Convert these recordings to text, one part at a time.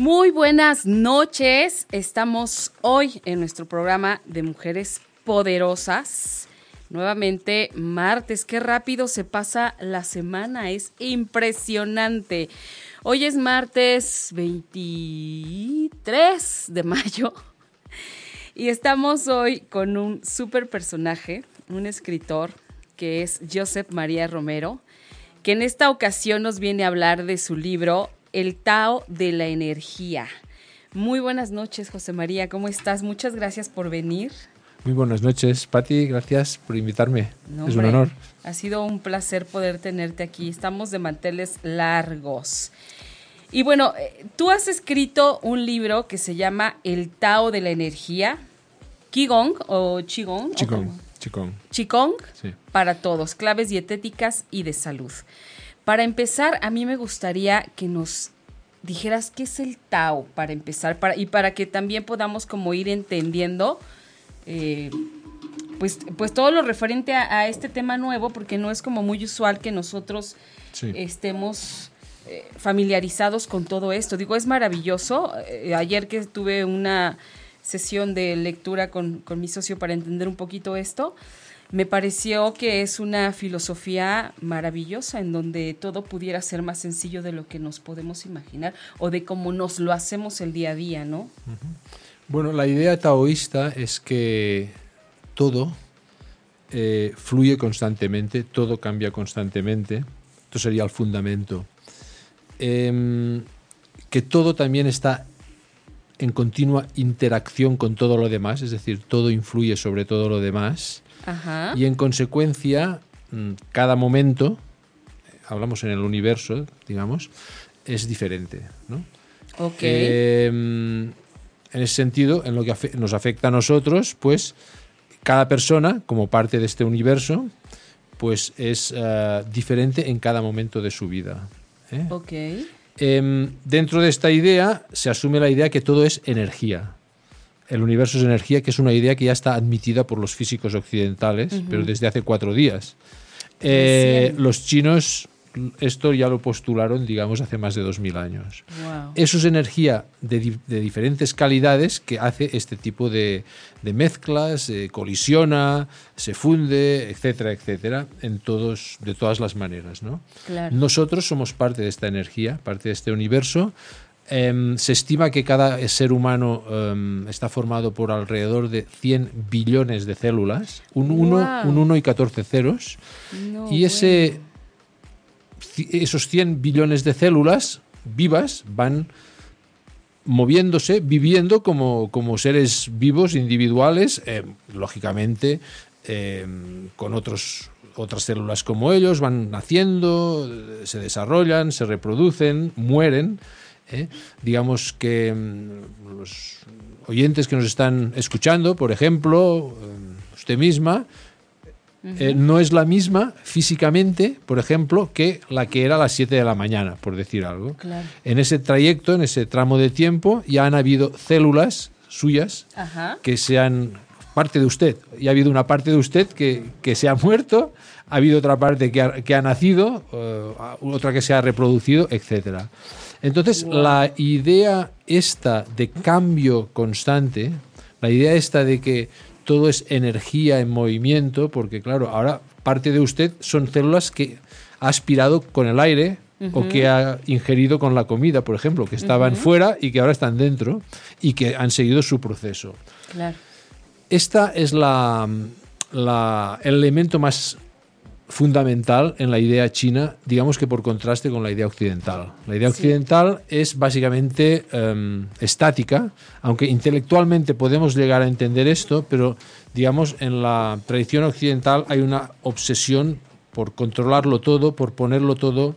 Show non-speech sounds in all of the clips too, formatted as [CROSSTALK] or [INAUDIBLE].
Muy buenas noches. Estamos hoy en nuestro programa de Mujeres Poderosas. Nuevamente, martes, qué rápido se pasa la semana, es impresionante. Hoy es martes 23 de mayo y estamos hoy con un super personaje, un escritor que es Joseph María Romero, que en esta ocasión nos viene a hablar de su libro El Tao de la Energía. Muy buenas noches, José María, ¿cómo estás? Muchas gracias por venir. Muy buenas noches, Patti. Gracias por invitarme. es un honor. Ha sido un placer poder tenerte aquí. Estamos de manteles largos. Y bueno, eh, tú has escrito un libro que se llama El Tao de la Energía, Qigong o Qigong. Qigong. Qigong. Qigong para todos, claves dietéticas y de salud. Para empezar, a mí me gustaría que nos dijeras qué es el Tao para empezar para, y para que también podamos como ir entendiendo eh, pues, pues todo lo referente a, este tema nuevo, porque no es como muy usual que nosotros estemos eh, familiarizados con todo esto. Digo, es maravilloso. Eh, ayer que tuve una sesión de lectura con, con mi socio para entender un poquito esto, me pareció que es una filosofía maravillosa en donde todo pudiera ser más sencillo de lo que nos podemos imaginar o de cómo nos lo hacemos el día a día, ¿no? Bueno, la idea taoísta es que todo eh, fluye constantemente, todo cambia constantemente. Esto sería el fundamento. Em, que todo también está en continua interacción con todo lo demás, es decir, todo influye sobre todo lo demás. Y en consecuencia, mm, cada momento, hablamos en el universo, digamos, es diferente. ¿no? Em, en ese sentido, en lo que nos afecta a nosotros, pues cada persona, como parte de este universo, pues es eh, diferente en cada momento de su vida. ¿eh? Em, dentro de esta idea se asume la idea que todo es energía. El universo es energía, que es una idea que ya está admitida por los físicos occidentales, pero desde hace cuatro días. Eh, los chinos esto ya lo postularon, digamos, hace más de 2.000 años. Eso es energía de, diferentes calidades que hace este tipo de, mezclas, colisiona, se funde, etcétera, etcétera, en todos, de todas las maneras. ¿no? Nosotros somos parte de esta energía, parte de este universo. Em, se estima que cada ser humano em, está formado por alrededor de 100 billones de células, un 1 un y 14 ceros. y ese esos 100 billones de células vivas van moviéndose, viviendo como, seres vivos, individuales, eh, lógicamente con otros, otras células como ellos, van naciendo, se desarrollan, se reproducen, mueren. Eh. Digamos que mm, los oyentes que nos están escuchando, por ejemplo, usted misma, eh, no es la misma físicamente, por ejemplo, que la que era a las 7 de la mañana, por decir algo. En ese trayecto, en ese tramo de tiempo, ya han habido células suyas que se han parte de usted. Y ha habido una parte de usted que, se ha muerto, ha habido otra parte que ha, nacido, eh, otra que se ha reproducido, etc. Entonces, la idea esta de cambio constante, la idea esta de que todo es energía en movimiento, porque claro, ahora parte de usted son células que ha aspirado con el aire o que ha ingerido con la comida, por ejemplo, que estaban fuera y que ahora están dentro y que han seguido su proceso. Esta es la, el elemento más fundamental en la idea china, digamos que por contraste con la idea occidental. La idea occidental es básicamente em, estática, aunque intelectualmente podemos llegar a entender esto, pero digamos en la tradición occidental hay una obsesión por controlarlo todo, por ponerlo todo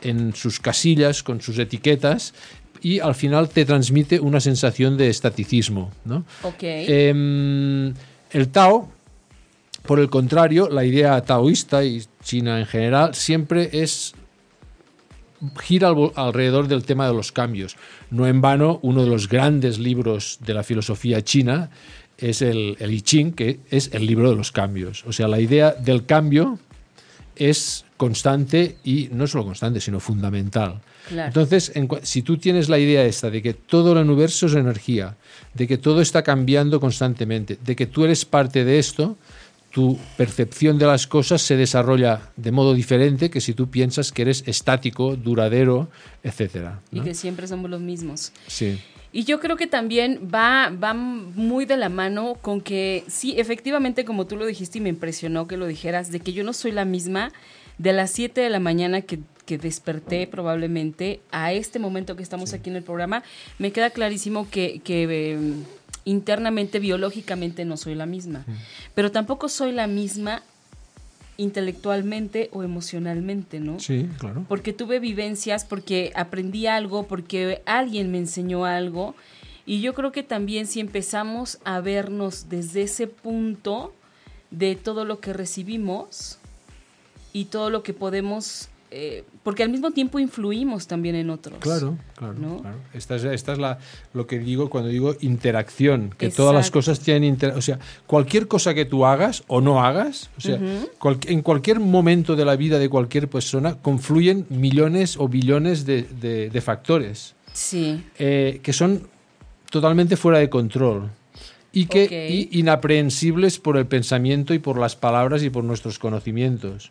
en sus casillas, con sus etiquetas, y al final te transmite una sensación de estaticismo. ¿no? Em, el Tao, por el contrario, la idea taoísta y China en general siempre es gira alrededor del tema de los cambios. No en vano, uno de los grandes libros de la filosofía china es el, el I Ching, que es el libro de los cambios. O sea, la idea del cambio es constante y no solo constante, sino fundamental. Entonces, si tú tienes la idea esta de que todo el universo es energía, de que todo está cambiando constantemente, de que tú eres parte de esto, tu percepción de las cosas se desarrolla de modo diferente que si tú piensas que eres estático, duradero, etcétera. Y que siempre somos los mismos. Sí. Y yo creo que también va, va muy de la mano con que, sí, efectivamente, como tú lo dijiste y me impresionó que lo dijeras, de que yo no soy la misma de las 7 de la mañana que, desperté probablemente a este momento que estamos aquí en el programa, me queda clarísimo que, em, internamente, biológicamente no soy la misma. Pero tampoco soy la misma intelectualmente o emocionalmente, ¿no? Sí, claro. Porque tuve vivencias, porque aprendí algo, porque alguien me enseñó algo. Y yo creo que también si empezamos a vernos desde ese punto de todo lo que recibimos y todo lo que podemos eh, porque al mismo tiempo influimos también en otros. Claro, claro. Esta es, esta es la, lo que digo cuando digo interacción, que todas las cosas tienen interacción. O sea, cualquier cosa que tú hagas o no hagas, o sea, en cualquier momento de la vida de cualquier persona confluyen millones o billones de, de, factores. Sí. Eh, que son totalmente fuera de control y que inaprehensibles por el pensamiento y por las palabras y por nuestros conocimientos.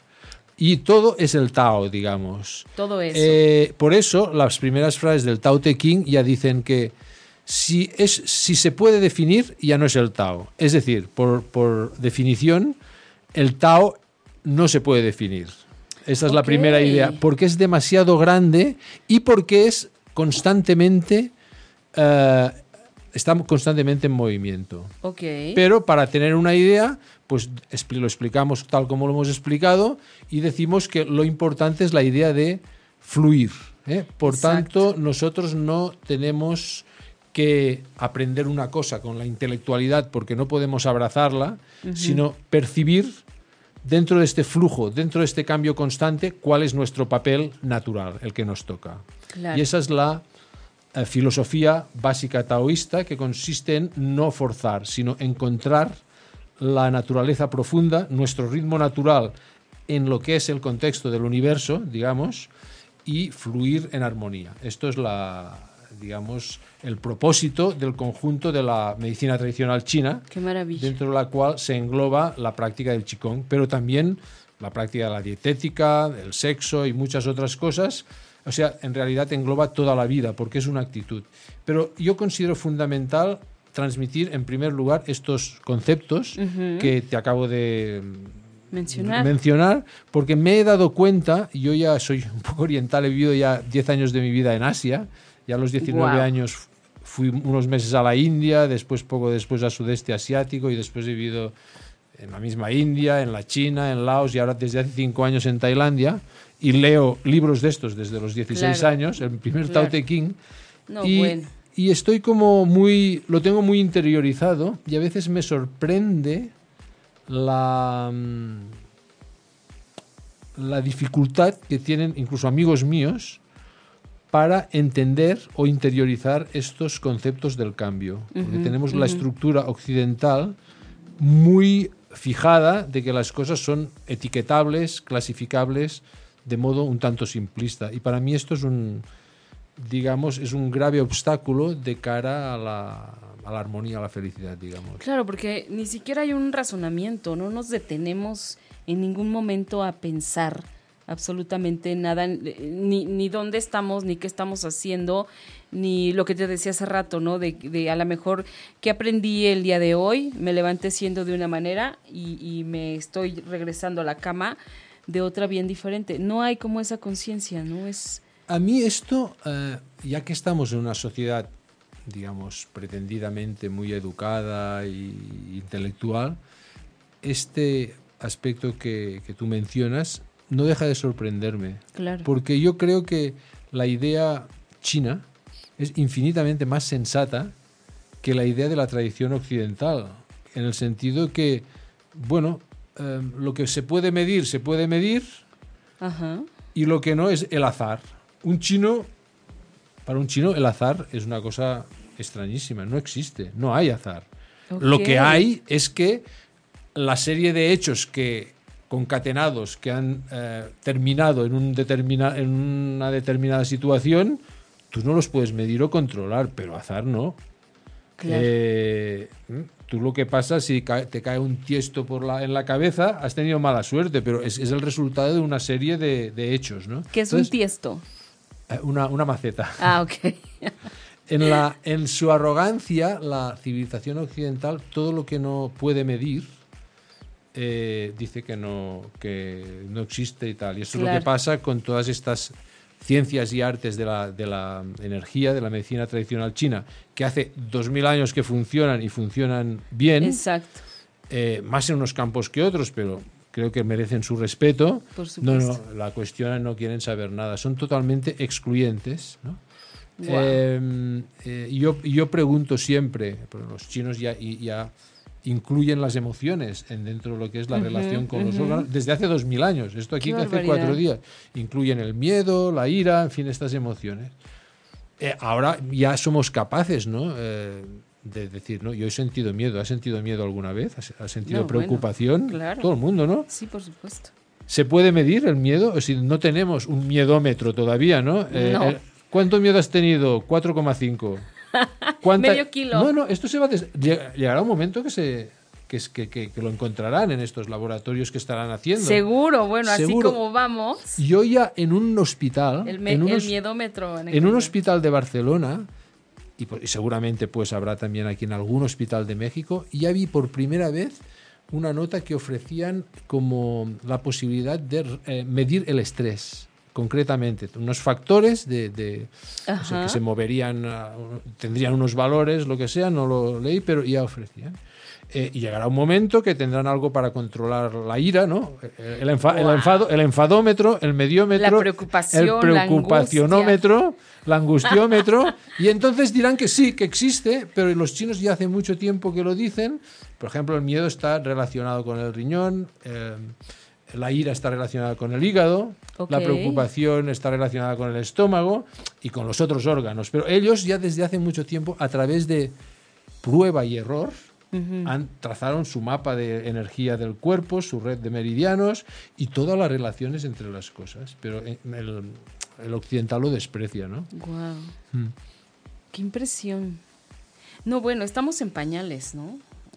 Y todo es el Tao, digamos. Todo eso. Eh, por eso, las primeras frases del Tao Te Ching ya dicen que si, es, si se puede definir, ya no es el Tao. Es decir, por, por definición, el Tao no se puede definir. Esa es la primera idea. Porque es demasiado grande y porque es constantemente. Uh, constantemente en movimiento. Okay. Pero para tener una idea, pues lo explicamos tal como lo hemos explicado y decimos que lo importante es la idea de fluir. ¿eh? Por tanto, nosotros no tenemos que aprender una cosa con la intelectualidad porque no podemos abrazarla, sino percibir dentro de este flujo, dentro de este cambio constante, cuál es nuestro papel natural, el que nos toca. Y esa es la eh, filosofía básica taoísta que consiste en no forzar, sino encontrar la naturaleza profunda, nuestro ritmo natural en lo que es el contexto del universo, digamos, y fluir en armonía. Esto es la, digamos, el propósito del conjunto de la medicina tradicional china, dentro de la cual se engloba la práctica del qigong, pero también la práctica de la dietética, del sexo y muchas otras cosas. O sea, en realidad engloba toda la vida porque es una actitud. Pero yo considero fundamental transmitir en primer lugar estos conceptos que te acabo de mencionar. porque me he dado cuenta, yo ya soy un poco oriental, he vivido ya 10 años de mi vida en Asia, ya a los 19 años fui unos meses a la India, después poco después al sudeste asiático y después he vivido en la misma India, en la China, en Laos y ahora desde hace 5 años en Tailandia y leo libros de estos desde los 16 años, el primer Tao Te King. y, y estoy como muy, lo tengo muy interiorizado y a veces me sorprende la, mm, la dificultad que tienen incluso amigos míos para entender o interiorizar estos conceptos del cambio. Porque tenemos la estructura occidental muy fijada de que las cosas son etiquetables, clasificables de modo un tanto simplista. Y para mí esto es un, digamos, es un grave obstáculo de cara a la, a la armonía, a la felicidad, digamos. Claro, porque ni siquiera hay un razonamiento, no nos detenemos en ningún momento a pensar absolutamente nada, ni, ni dónde estamos, ni qué estamos haciendo, ni lo que te decía hace rato, ¿no? De, de a lo mejor qué aprendí el día de hoy, me levanté siendo de una manera y, y me estoy regresando a la cama de otra bien diferente. No hay como esa conciencia, ¿no? Es... A mí esto, eh, ya que estamos en una sociedad, digamos, pretendidamente muy educada e intelectual, este aspecto que, que, tú mencionas no deja de sorprenderme. Claro. Porque yo creo que la idea china es infinitamente más sensata que la idea de la tradición occidental, en el sentido que, bueno, eh, lo que se puede medir, se puede medir, Ajá. y lo que no es el azar. Un chino, para un chino, el azar es una cosa extrañísima, no existe, no hay azar. Lo que hay es que la serie de hechos que concatenados que han eh, terminado en, un determina- en una determinada situación, tú no los puedes medir o controlar, pero azar no. Claro. Eh, tú lo que pasa, si te cae un tiesto por la, en la cabeza, has tenido mala suerte, pero es, es el resultado de una serie de, de hechos, ¿no? ¿Qué es un tiesto? Eh, una, una maceta. Ah, ok. [LAUGHS] En, la, en su arrogancia, la civilización occidental, todo lo que no puede medir, eh, dice que no, que no existe y tal. Y eso es lo que pasa con todas estas ciencias y artes de la, de la energía, de la medicina tradicional china, que hace 2000 años que funcionan y funcionan bien, Exacto. eh, más en unos campos que otros, pero creo que merecen su respeto. Por no, supuesto. no, la cuestión no quieren saber nada, son totalmente excluyentes. ¿no? Guau. Eh, eh, yo, yo pregunto siempre, pero los chinos ya, ya incluyen las emociones en dentro de lo que es la relación con los ujú. órganos desde hace dos mil años. Esto aquí que hace cuatro días. Incluyen el miedo, la ira, en fin, estas emociones. Eh, ahora ya somos capaces, ¿no? De decir, ¿no? Yo he sentido miedo. ¿Has sentido miedo alguna vez? ¿Has, sentido No, bueno, preocupación? claro. Todo el mundo, ¿no? Sí, por supuesto. ¿Se puede medir el miedo? Es decir, no tenemos un miedómetro todavía, ¿no? Eh, No. eh, ¿Cuánto miedo has tenido? 4,5. [LAUGHS] ¿Cuánta- Medio kilo. No, no, esto se va... des- lleg- Llegará un momento que se... Que, que, que- lo encontrarán en estos laboratorios que estarán haciendo. Seguro, bueno, Seguro. así como vamos. Yo ya en un hospital, El, me- en, el unos- miedómetro. en un hospital de Barcelona, y, y seguramente pues habrá también aquí en algún hospital de México, ya vi por primera vez una nota que ofrecían como la posibilidad de eh, medir el estrés, concretamente, unos factores de, de- o sea, que se moverían, a- tendrían unos valores, lo que sea, no lo leí, pero ya ofrecían. Eh, y llegará un momento que tendrán algo para controlar la ira, ¿no? Eh, El, enfa- el enfado, el enfadómetro, el mediómetro, La preocupación, el la preocupacionómetro, la angustiómetro, y entonces dirán que sí, que existe, pero los chinos ya hace mucho tiempo que lo dicen. Por ejemplo, el miedo está relacionado con el riñón, eh, la ira está relacionada con el hígado, la Ok. preocupación está relacionada con el estómago y con los otros órganos. Pero ellos ya desde hace mucho tiempo, a través de prueba y error, han, trazaron su mapa de energía del cuerpo, su red de meridianos y todas las relaciones entre las cosas. Pero eh, el, el occidental lo desprecia, ¿no? Guau. Mm. Qué impresión. No, bueno, estamos en pañales, ¿no?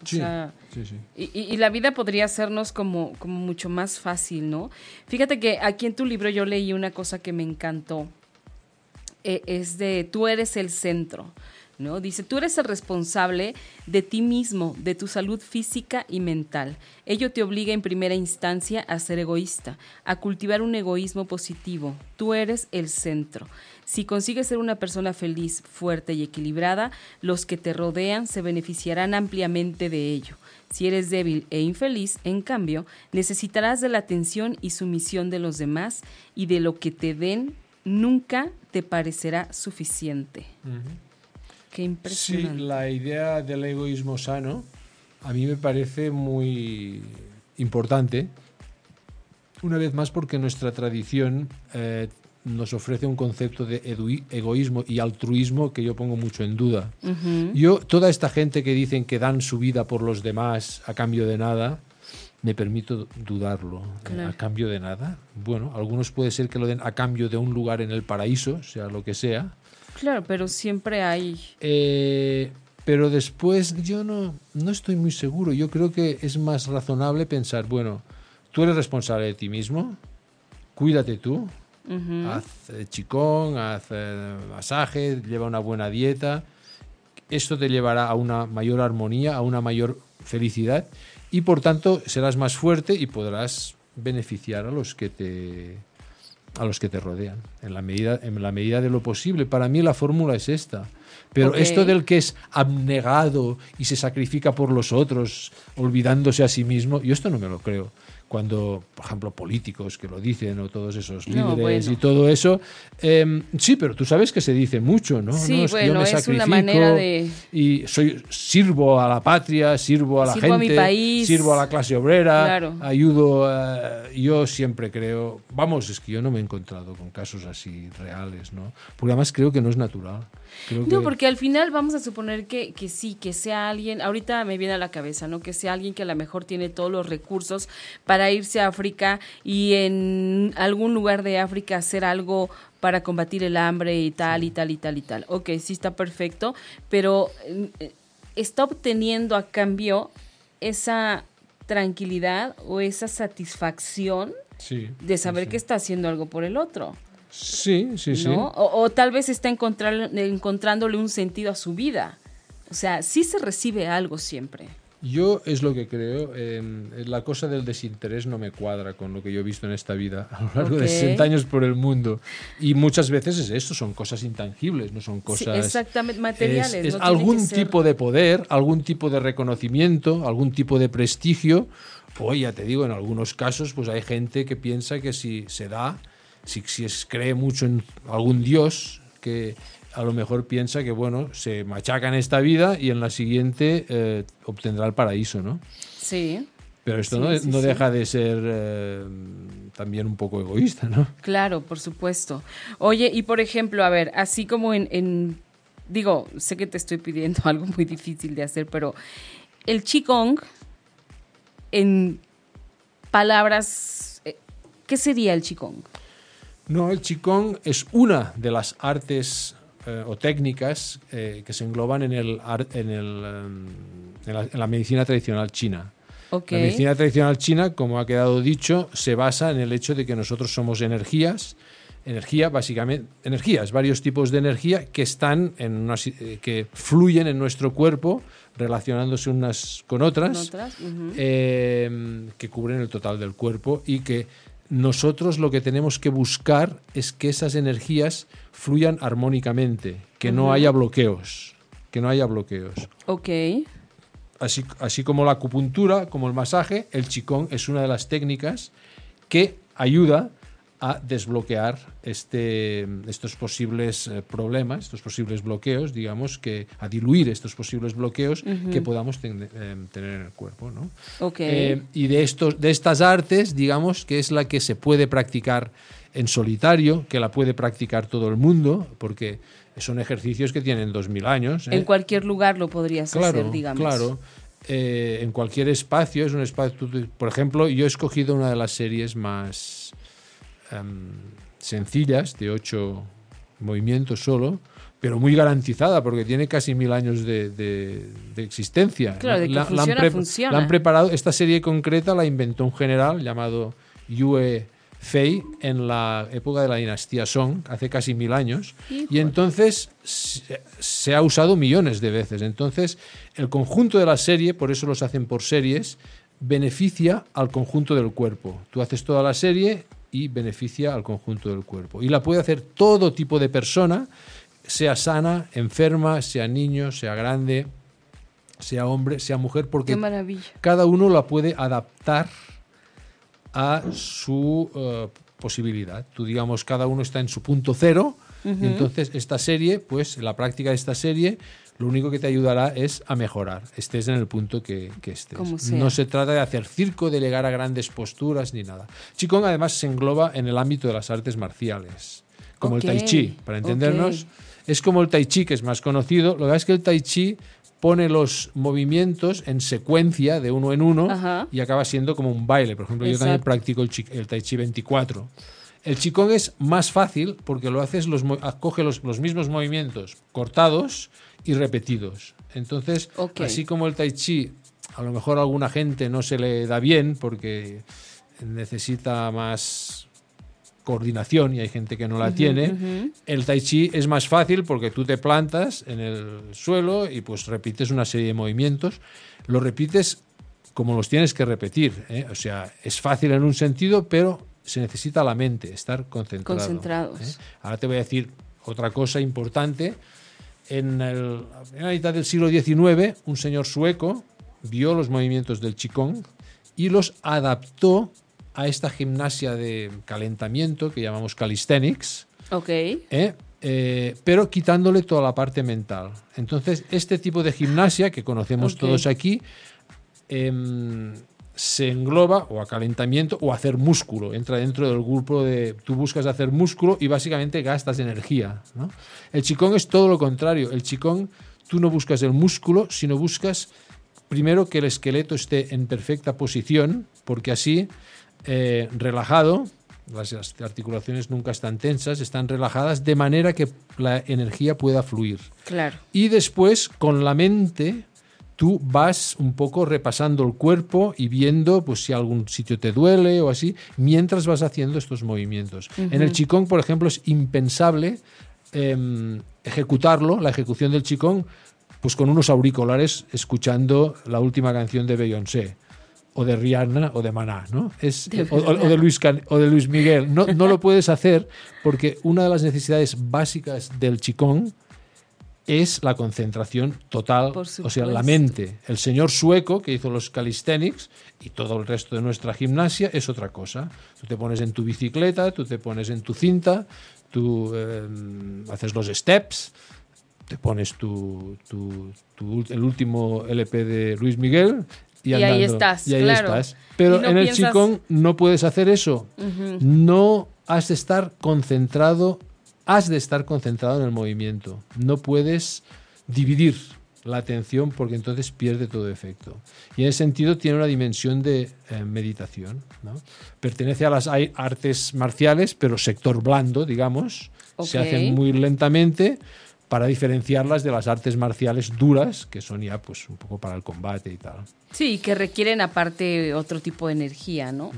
O Sí, sea, sí, sí. y, y- y la vida podría hacernos como, como mucho más fácil, ¿no? Fíjate que aquí en tu libro yo leí una cosa que me encantó. Eh, es de tú eres el centro, Dice, tú eres el responsable de ti mismo, de tu salud física y mental. Ello te obliga en primera instancia a ser egoísta, a cultivar un egoísmo positivo. Tú eres el centro. Si consigues ser una persona feliz, fuerte y equilibrada, los que te rodean se beneficiarán ampliamente de ello. Si eres débil e infeliz, en cambio, necesitarás de la atención y sumisión de los demás y de lo que te den nunca te parecerá suficiente. Qué Sí, la idea del egoísmo sano a mí me parece muy importante. Una vez más porque nuestra tradición eh, nos ofrece un concepto de egoísmo y altruismo que yo pongo mucho en duda. Yo, toda esta gente que dicen que dan su vida por los demás a cambio de nada, me permito dudarlo. Claro. ¿A cambio de nada? Bueno, algunos puede ser que lo den a cambio de un lugar en el paraíso, sea lo que sea. Claro, pero siempre hay... Eh, pero después yo no, no estoy muy seguro. Yo creo que es más razonable pensar, bueno, tú eres responsable de ti mismo, cuídate tú, haz eh, chicón, haz eh, masaje, lleva una buena dieta. Esto te llevará a una mayor armonía, a una mayor felicidad y por tanto serás más fuerte y podrás beneficiar a los que te a los que te rodean en la medida en la medida de lo posible. Para mí la fórmula es esta pero esto del que es abnegado y se sacrifica por los otros olvidándose a sí mismo yo esto no me lo creo cuando por ejemplo políticos que lo dicen o todos esos No, líderes bueno. y todo eso em, sí pero tú sabes que se dice mucho no Sí, No, que yo bueno, me es una sacrifico manera de- y soy sirvo a la patria sirvo a la Sirvo a mi gente país. sirvo a la clase obrera Claro. ayudo a- yo siempre creo vamos es que yo no me he encontrado con casos así reales no porque además creo que no es natural Creo No, que- porque al final vamos a suponer que, que sí, que sea alguien, ahorita me viene a la cabeza, ¿no? Que sea alguien que a lo mejor tiene todos los recursos para irse a África y en algún lugar de África hacer algo para combatir el hambre y tal y tal y tal y tal. Ok, sí está perfecto, pero eh, está obteniendo a cambio esa tranquilidad o esa satisfacción sí de saber sí, que está haciendo algo por el otro. Sí sí sí. O, o tal vez está encontrándole un sentido a su vida. O sea, sí se recibe algo siempre. Yo es lo que creo. eh, la cosa del desinterés no me cuadra con lo que yo he visto en esta vida a lo largo de Ok. 60 años por el mundo. Y muchas veces es eso, son cosas intangibles, no son Sí, cosas. exactamente, materiales. Es, es no tiene algún ser- tipo de poder, algún tipo de reconocimiento, algún tipo de prestigio. O ya te digo, en algunos casos, pues hay gente que piensa que si se da, si, si es, cree mucho en algún dios, que a lo mejor piensa que bueno, se machaca en esta vida y en la siguiente eh, obtendrá el paraíso, ¿no? Sí, Pero esto Sí, no, sí, no sí. deja de ser eh, también un poco egoísta, ¿no? claro, por supuesto. Oye, y por ejemplo, a ver, así como en, en- digo, sé que te estoy pidiendo [LAUGHS] algo muy difícil de hacer, pero el Qigong, en palabras, eh, ¿qué sería el Qigong? No, el Qigong es una de las artes eh, o técnicas eh, que se engloban en, el, en, el, em, en, la, en la medicina tradicional china. La medicina tradicional china, como ha quedado dicho, se basa en el hecho de que nosotros somos energías, energía básicamente, energías, varios tipos de energía que están en una si- eh, que fluyen en nuestro cuerpo relacionándose unas con otras. Con otras, ujú. eh, que cubren el total del cuerpo y que nosotros lo que tenemos que buscar es que esas energías fluyan armónicamente, que no haya bloqueos, que no haya bloqueos. Ok. Así, así como la acupuntura, como el masaje, el chicón es una de las técnicas que ayuda a desbloquear este, estos posibles eh, problemas, estos posibles bloqueos, digamos, que a diluir estos posibles bloqueos que podamos ten- eh, tener en el cuerpo, ¿no? Ok. Eh, y de, estos, de estas artes, digamos, que es la que se puede practicar en solitario, que la puede practicar todo el mundo, porque son ejercicios que tienen 2.000 años. ¿eh? en cualquier lugar lo podrías claro, hacer, digamos. Claro, Eh, en cualquier espacio, es un espacio, por ejemplo, yo he escogido una de las series más em, sencillas, de ocho movimientos solo, pero muy garantizada, porque tiene casi mil años de, de- de existencia. Claro, de que han funciona, funciona. la han preparado, esta serie concreta la inventó un general llamado Yue Fei en la época de la dinastía Song, hace casi mil años. Y entonces se, se ha usado millones de veces. Entonces, el conjunto de la serie, por eso los hacen por series, beneficia al conjunto del cuerpo. Tú haces toda la serie y beneficia al conjunto del cuerpo. Y la puede hacer todo tipo de persona, sea sana, enferma, sea niño, sea grande, sea hombre, sea mujer, porque cada uno la puede adaptar a su eh, posibilidad. Tú digamos, cada uno está en su punto cero y entonces esta serie, pues la práctica de esta serie, lo único que te ayudará es a mejorar, estés en el punto que, que estés. No se trata de hacer circo, de llegar a grandes posturas ni nada. Qigong además se engloba en el ámbito de las artes marciales, como el tai chi, para entendernos. Es como el tai chi, que es más conocido. Lo que pasa es que el tai chi pone los movimientos en secuencia de uno en uno Ajá. y acaba siendo como un baile. Por ejemplo, yo también practico el, chi- el tai chi 24. El Qigong es más fácil porque lo haces, los, coge los, los mismos movimientos cortados y repetidos. Entonces, así como el tai chi, a lo mejor a alguna gente no se le da bien porque necesita más coordinación y hay gente que no la tiene. El tai chi es más fácil porque tú te plantas en el suelo y pues repites una serie de movimientos. Lo repites como los tienes que repetir. ¿eh? O sea, es fácil en un sentido, pero se necesita la mente, estar concentrado. Concentrados. ¿eh? Ahora te voy a decir otra cosa importante. En el- la primera mitad del siglo XIX, un señor sueco vio los movimientos del Qigong y los adaptó a esta gimnasia de calentamiento que llamamos calisthenics, Ok. ¿eh? Eh, pero quitándole toda la parte mental. Entonces, este tipo de gimnasia que conocemos todos aquí em, se engloba o a calentamiento o a hacer músculo. Entra dentro del grupo de tú buscas hacer músculo y básicamente gastas energía. ¿no? El chicón es todo lo contrario. El chicón tú no buscas el músculo, sino buscas primero que el esqueleto esté en perfecta posición, porque así, eh, relajado, las las articulaciones nunca están tensas, están relajadas, de manera que la energía pueda fluir. Claro. Y después, con la mente, tú vas un poco repasando el cuerpo y viendo pues, si algún sitio te duele o así, mientras vas haciendo estos movimientos. En el Qigong, por ejemplo, es impensable em, ejecutarlo, la ejecución del Qigong, pues con unos auriculares escuchando la última canción de Beyoncé. O de Rihanna o de Maná, ¿no? Es, o, o- o de Luis Can- o de Luis Miguel. No, no lo [LAUGHS] puedes hacer porque una de las necesidades básicas del Qigong es la concentración total, o sea, la mente. El señor sueco que hizo los calisthenics y todo el resto de nuestra gimnasia es otra cosa. Tú te pones en tu bicicleta, tú te pones en tu cinta, tú eh, haces los steps, te pones tu, tu- tu- el último LP de Luis Miguel y, Y ahí estás, Y ahí claro. estás. Pero no en el Qigong no puedes hacer eso. No has de estar concentrado, has de estar concentrado en el movimiento. No puedes dividir la atención porque entonces pierde todo efecto. Y en ese sentido tiene una dimensión de eh, meditación. ¿no? Pertenece a las artes marciales, pero sector blando, digamos. Se Ok. hacen muy lentamente para diferenciarlas de las artes marciales duras, que son ya pues un poco para el combate y tal. Sí, que requieren aparte otro tipo de energía, ¿no?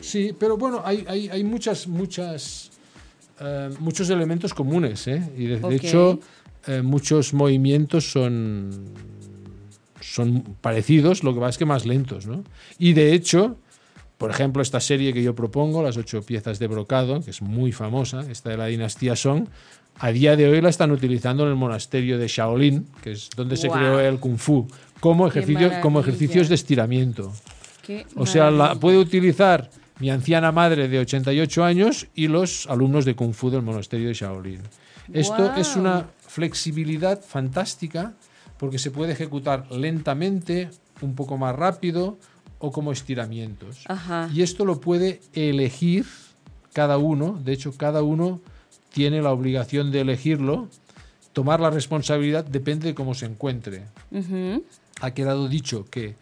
Sí, pero bueno, hay, hay, hay muchas, muchas, eh, muchos elementos comunes, ¿eh? Y de, hecho, eh, muchos movimientos son, son parecidos, lo que pasa es que más lentos, ¿no? Y de hecho, por ejemplo, esta serie que yo propongo, las ocho piezas de brocado, que es muy famosa, esta de la dinastía Song, a día de hoy la están utilizando en el monasterio de Shaolin, que es donde se creó el Kung Fu, como, ejercicio, como ejercicios de estiramiento. Qué O sea, la puede utilizar mi anciana madre de 88 años y los alumnos de Kung Fu del monasterio de Shaolin. Esto es una flexibilidad fantástica porque se puede ejecutar lentamente, un poco más rápido o como estiramientos. Ajá. Y esto lo puede elegir cada uno. De hecho, cada uno tiene la obligación de elegirlo. Tomar la responsabilidad depende de cómo se encuentre ha quedado dicho que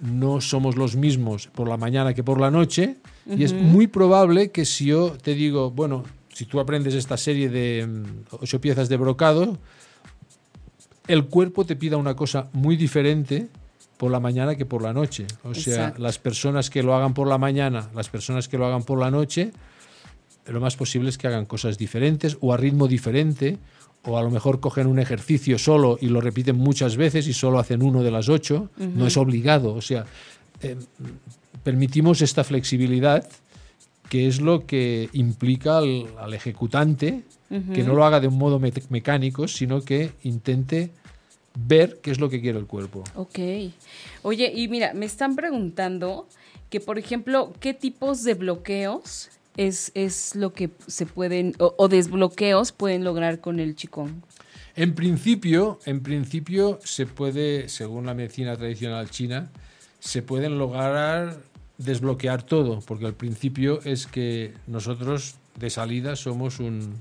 no somos los mismos por la mañana que por la noche y es muy probable que si yo te digo, bueno, si tú aprendes esta serie de mm, ocho piezas de brocado, el cuerpo te pida una cosa muy diferente por la mañana que por la noche. O sea, Exacto. las personas que lo hagan por la mañana, las personas que lo hagan por la noche, lo más posible es que hagan cosas diferentes o a ritmo diferente, o a lo mejor cogen un ejercicio solo y lo repiten muchas veces y solo hacen uno de las ocho. No es obligado. O sea, eh, permitimos esta flexibilidad que es lo que implica al, al ejecutante que no lo haga de un modo me- mecánico, sino que intente ver qué es lo que quiere el cuerpo. Ok. Oye, y mira, me están preguntando que, por ejemplo, ¿qué tipos de bloqueos es, es lo que se pueden, o, o desbloqueos pueden lograr con el chicón? En principio, en principio se puede, según la medicina tradicional china, se pueden lograr desbloquear todo, porque al principio es que nosotros de salida somos un,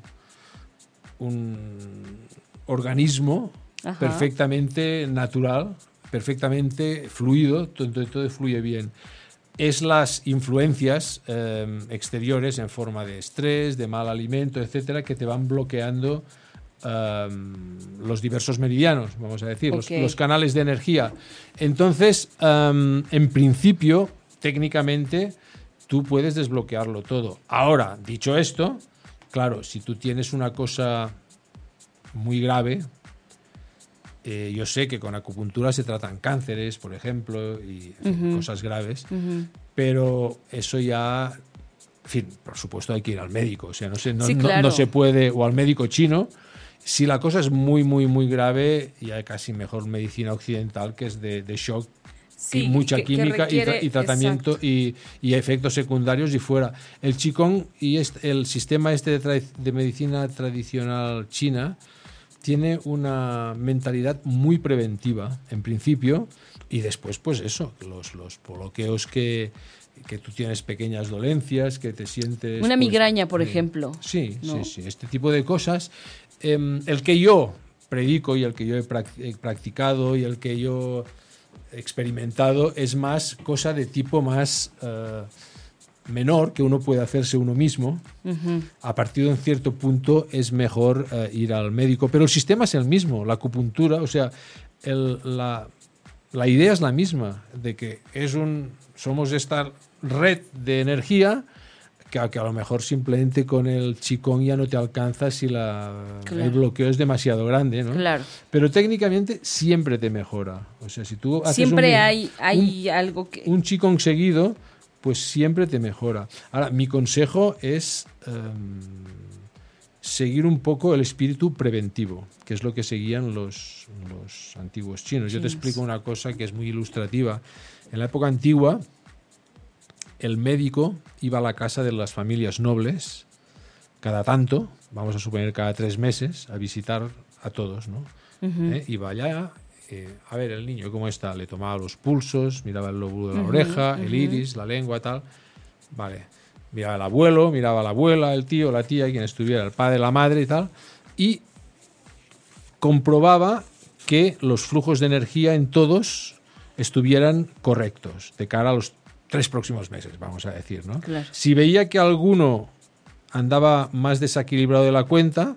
un organismo Ajá. perfectamente natural, perfectamente fluido, todo, todo fluye bien. Es las influencias eh, exteriores en forma de estrés, de mal alimento, etcétera, que te van bloqueando um, los diversos meridianos, vamos a decir, los- canales de energía. Entonces, um, en principio, técnicamente, tú puedes desbloquearlo todo. Ahora, dicho esto, claro, si tú tienes una cosa muy grave, Eh, yo sé que con acupuntura se tratan cánceres, por ejemplo, y en fin, cosas graves, pero eso ya, en fin, por supuesto hay que ir al médico, o sea, no se, no, Sí, no- claro. no se puede, o al médico chino. Si la cosa es muy, muy, muy grave, ya hay casi mejor medicina occidental, que es de, de shock Sí, y mucha que- que química y tra- requiere- y, tratamiento exacto. y, y efectos secundarios y fuera. El Qigong y este- el sistema este de, de medicina tradicional china tiene una mentalidad muy preventiva, en principio, y después, pues eso, los, los bloqueos que, que tú tienes pequeñas dolencias, que te sientes... Una pues, migraña, por bien. ejemplo. Sí, ¿no? sí, sí, este tipo de cosas. Em, el que yo predico y el que yo he he practicado y el que yo he experimentado es más cosa de tipo más eh, menor que uno puede hacerse uno mismo. A partir de un cierto punto es mejor eh, ir al médico, pero el sistema es el mismo, la acupuntura, o sea, el- la, la idea es la misma, de que es un, somos esta red de energía que, a- que a lo mejor simplemente con el chicón ya no te alcanza si la, Claro. el bloqueo es demasiado grande, ¿no? Claro. Pero técnicamente siempre te mejora. O sea, si tú haces Siempre un- hay, hay algo que... un chicón seguido, pues siempre te mejora. Ahora, mi consejo es em, seguir un poco el espíritu preventivo, que es lo que seguían los, los antiguos chinos. Yo te explico una cosa que es muy ilustrativa. En la época antigua, el médico iba a la casa de las familias nobles cada tanto, vamos a suponer cada tres meses, a visitar a todos, ¿no? ¿Eh? Iba allá, eh, a ver el niño cómo está, le tomaba los pulsos, miraba el lóbulo de la oreja, el iris, la lengua, tal. Vale, miraba al abuelo, miraba a la abuela, el tío, la tía, quien estuviera, el padre, la madre y tal, y comprobaba que los flujos de energía en todos estuvieran correctos de cara a los tres próximos meses, vamos a decir, ¿no? Claro. Si veía que alguno andaba más desequilibrado de la cuenta,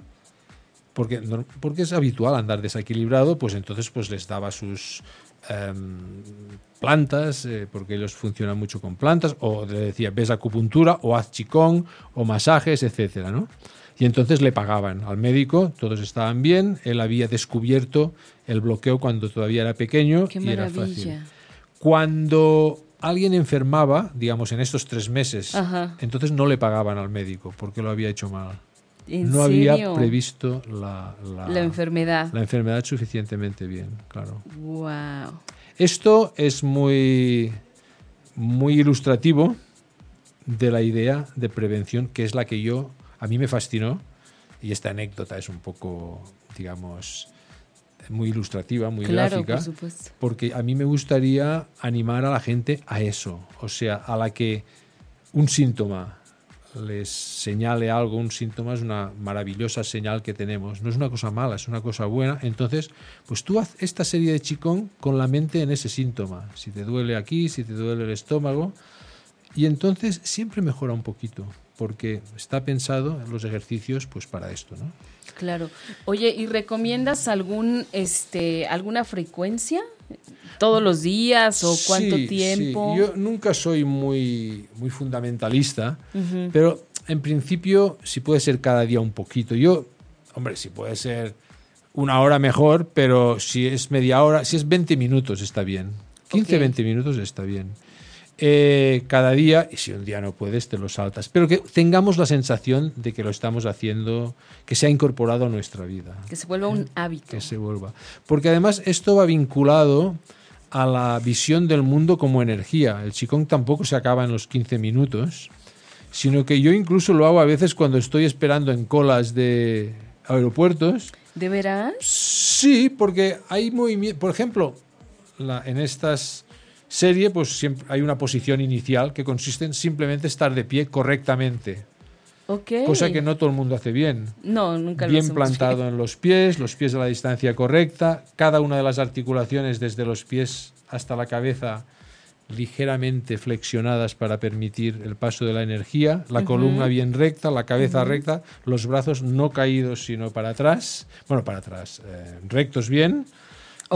porque, porque es habitual andar desequilibrado, pues entonces pues les daba sus em, plantas, eh, porque ellos funcionan mucho con plantas, o le decía, ves acupuntura, o haz chicón, o masajes, etcétera, ¿no? Y entonces le pagaban al médico, todos estaban bien, él había descubierto el bloqueo cuando todavía era pequeño Qué y era fácil. Cuando alguien enfermaba, digamos en estos tres meses, Ajá. entonces no le pagaban al médico porque lo había hecho mal. ¿En no había previsto la, la- La enfermedad. la enfermedad suficientemente bien, claro. Wow. Esto es muy, muy ilustrativo de la idea de prevención, que es la que yo, a mí me fascinó, y esta anécdota es un poco, digamos, muy ilustrativa, muy Claro, gráfica por porque a mí me gustaría animar a la gente a eso, o sea, a la que un síntoma les señale algo, un síntoma es una maravillosa señal que tenemos, no es una cosa mala, es una cosa buena, entonces, pues tú haz esta serie de chicón con la mente en ese síntoma, si te duele aquí, si te duele el estómago, y entonces siempre mejora un poquito, porque está pensado en los ejercicios pues para esto, ¿no? Claro. Oye, ¿y recomiendas algún, este, alguna frecuencia? ¿Todos los días o cuánto Sí, sí. tiempo? Yo nunca soy muy, muy fundamentalista, pero en principio si puede ser cada día un poquito. Yo, hombre, si puede ser una hora mejor, pero si es media hora, si es 20 minutos está bien. 15, Ok. 20 minutos está bien. Eh, cada día, y si un día no puedes, te lo saltas. Pero que tengamos la sensación de que lo estamos haciendo, que se ha incorporado a nuestra vida Que se vuelva un hábito. que se vuelva. Porque además esto va vinculado a la visión del mundo como energía. El chikung tampoco se acaba en los 15 minutos, sino que yo incluso lo hago a veces cuando estoy esperando en colas de aeropuertos. ¿De veras? Sí, porque hay movimiento. Por ejemplo, la- en estas series, pues siempre hay una posición inicial que consiste en simplemente estar de pie correctamente, Ok. cosa que no todo el mundo hace bien. No, nunca bien hacemos plantado bien. en los pies, los pies a la distancia correcta, cada una de las articulaciones desde los pies hasta la cabeza ligeramente flexionadas para permitir el paso de la energía, la columna bien recta, la cabeza recta, los brazos no caídos sino para atrás, bueno, para atrás, eh, rectos bien.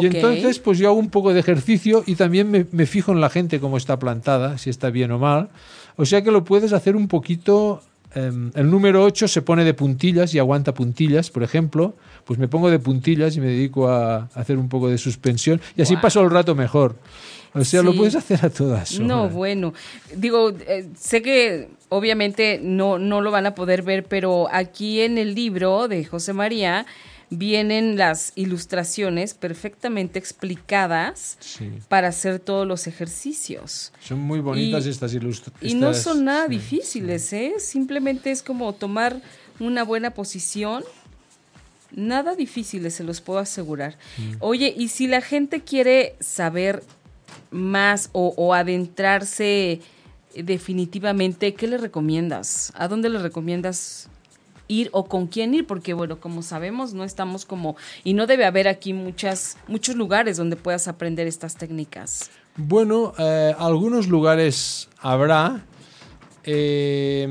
Y entonces pues yo hago un poco de ejercicio y también me, me fijo en la gente cómo está plantada, si está bien o mal. O sea que lo puedes hacer un poquito em, el número 8 se pone de puntillas y aguanta puntillas, por ejemplo, pues me pongo de puntillas y me dedico a hacer un poco de suspensión y así paso el rato mejor. O sea, lo puedes hacer a todas No, horas. bueno, digo, eh, sé que obviamente no, no lo van a poder ver, pero aquí en el libro de José María vienen las ilustraciones perfectamente explicadas Sí. para hacer todos los ejercicios. Son muy bonitas Y- estas ilustraciones. Y no son nada difíciles, ¿eh? Simplemente es como tomar una buena posición. Nada difíciles, se los puedo asegurar. Mm. Oye, y si la gente quiere saber más o, o adentrarse definitivamente, ¿qué le recomiendas? ¿A dónde le recomiendas ir o con quién ir? Porque, bueno, como sabemos, no estamos como... Y no debe haber aquí muchas, muchos lugares donde puedas aprender estas técnicas. Bueno, eh, algunos lugares habrá. Eh,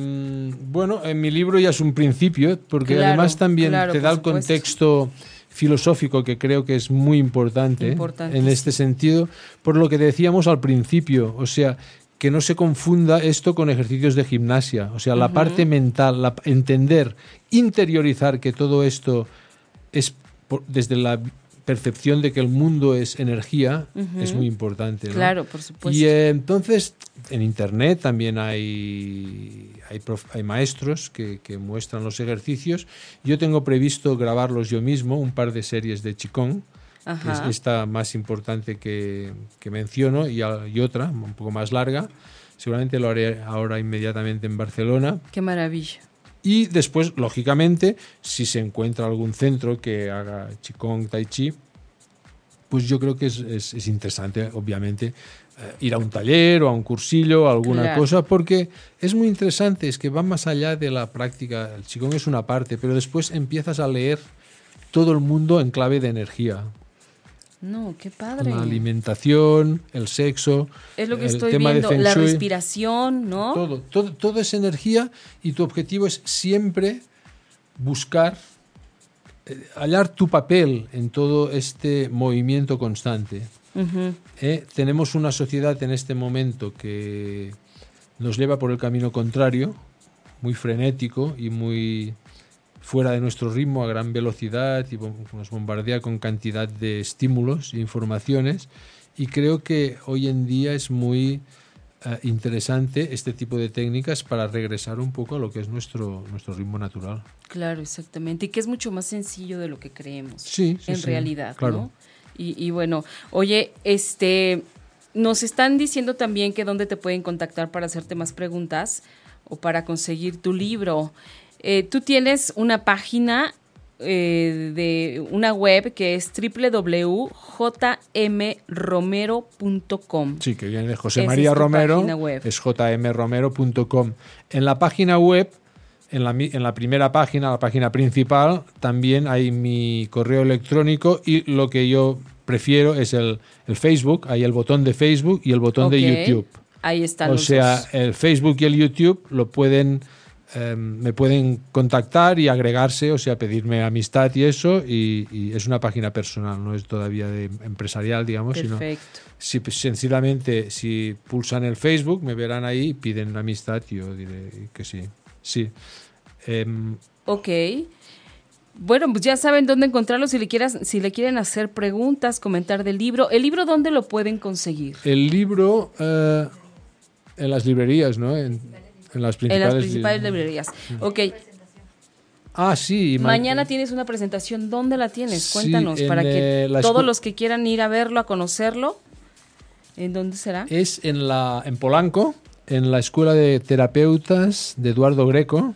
bueno, en mi libro ya es un principio, porque Claro, además también claro, te da el supuesto. contexto filosófico que creo que es muy importante en Importantísimo. este sentido, por lo que decíamos al principio, o sea, que no se confunda esto con ejercicios de gimnasia, o sea, la parte mental, la- entender, interiorizar que todo esto es por- desde la percepción de que el mundo es energía, es muy importante. ¿no? Claro, por supuesto. Y eh, entonces en internet también hay, hay, prof- hay maestros que, que muestran los ejercicios. Yo tengo previsto grabarlos yo mismo, un par de series de Qigong, es esta más importante que, que menciono y, a- y otra, un poco más larga. Seguramente lo haré ahora inmediatamente en Barcelona. Qué maravilla. Y después, lógicamente, si se encuentra algún centro que haga Qigong, Tai Chi, pues yo creo que es, es- es interesante, obviamente, eh, ir a un taller o a un cursillo, alguna Claro. cosa, porque es muy interesante, es que va más allá de la práctica. El Qigong es una parte, pero después empiezas a leer todo el mundo en clave de energía. No, qué padre. La alimentación, el sexo, Es lo que el estoy tema de viendo, Feng la respiración, ¿no? Todo, todo, todo es energía y tu objetivo es siempre buscar, eh, hallar tu papel en todo este movimiento constante. ¿eh? Tenemos una sociedad en este momento que nos lleva por el camino contrario, muy frenético y muy fuera de nuestro ritmo a gran velocidad y nos bombardea con cantidad de estímulos e informaciones y creo que hoy en día es muy eh, interesante este tipo de técnicas para regresar un poco a lo que es nuestro, nuestro ritmo natural. Claro, exactamente. Y que es mucho más sencillo de lo que creemos. Sí, sí, en sí, realidad, claro. ¿no? Y, y bueno, oye, este, nos están diciendo también que dónde te pueden contactar para hacerte más preguntas o para conseguir tu libro. Eh, tú tienes una página eh, de una web que es www.jmromero.com. Sí, que viene de José Esa María es Romero, es jmromero.com. En la página web, en la, mi- en la primera página, la página principal, también hay mi correo electrónico y lo que yo prefiero es el, el Facebook, hay el botón de Facebook y el botón de. YouTube. Ahí están O los sea, dos. el Facebook y el YouTube lo pueden eh, me pueden contactar y agregarse, o sea, pedirme amistad y eso, y, y es una página personal, no es todavía de empresarial, digamos, sino Perfecto. si pues, sencillamente si pulsan el Facebook me verán ahí piden amistad y yo diré que sí. Sí. Em, Ok. Bueno, pues ya saben dónde encontrarlo si le quieras, si le quieren hacer preguntas, comentar del libro. ¿El libro dónde lo pueden conseguir? el libro eh, en las librerías, ¿no? En, en las En principales. las principales li- librerías. Ok. Ah, sí. y ma- Mañana tienes una presentación. ¿Dónde la tienes? Sí, Cuéntanos, en, para que eh, la todos los que quieran ir a verlo, a conocerlo. ¿En dónde será? Es en, la, en Polanco, en la Escuela de Terapeutas de Eduardo Greco,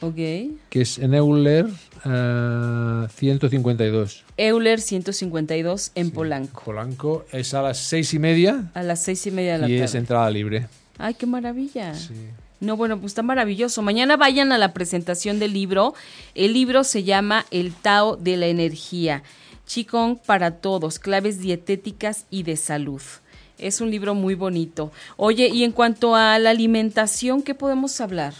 Ok. que es en Euler eh, 152. Euler 152 en Polanco. Polanco es a las seis y media A las seis y media de la y tarde. es entrada libre. Ay, qué maravilla. Sí. No, bueno, pues está maravilloso. Mañana vayan a la presentación del libro. El libro se llama El Tao de la Energía. Qigong para todos, claves dietéticas y de salud. Es un libro muy bonito. Oye, y en cuanto a la alimentación, ¿qué podemos hablar?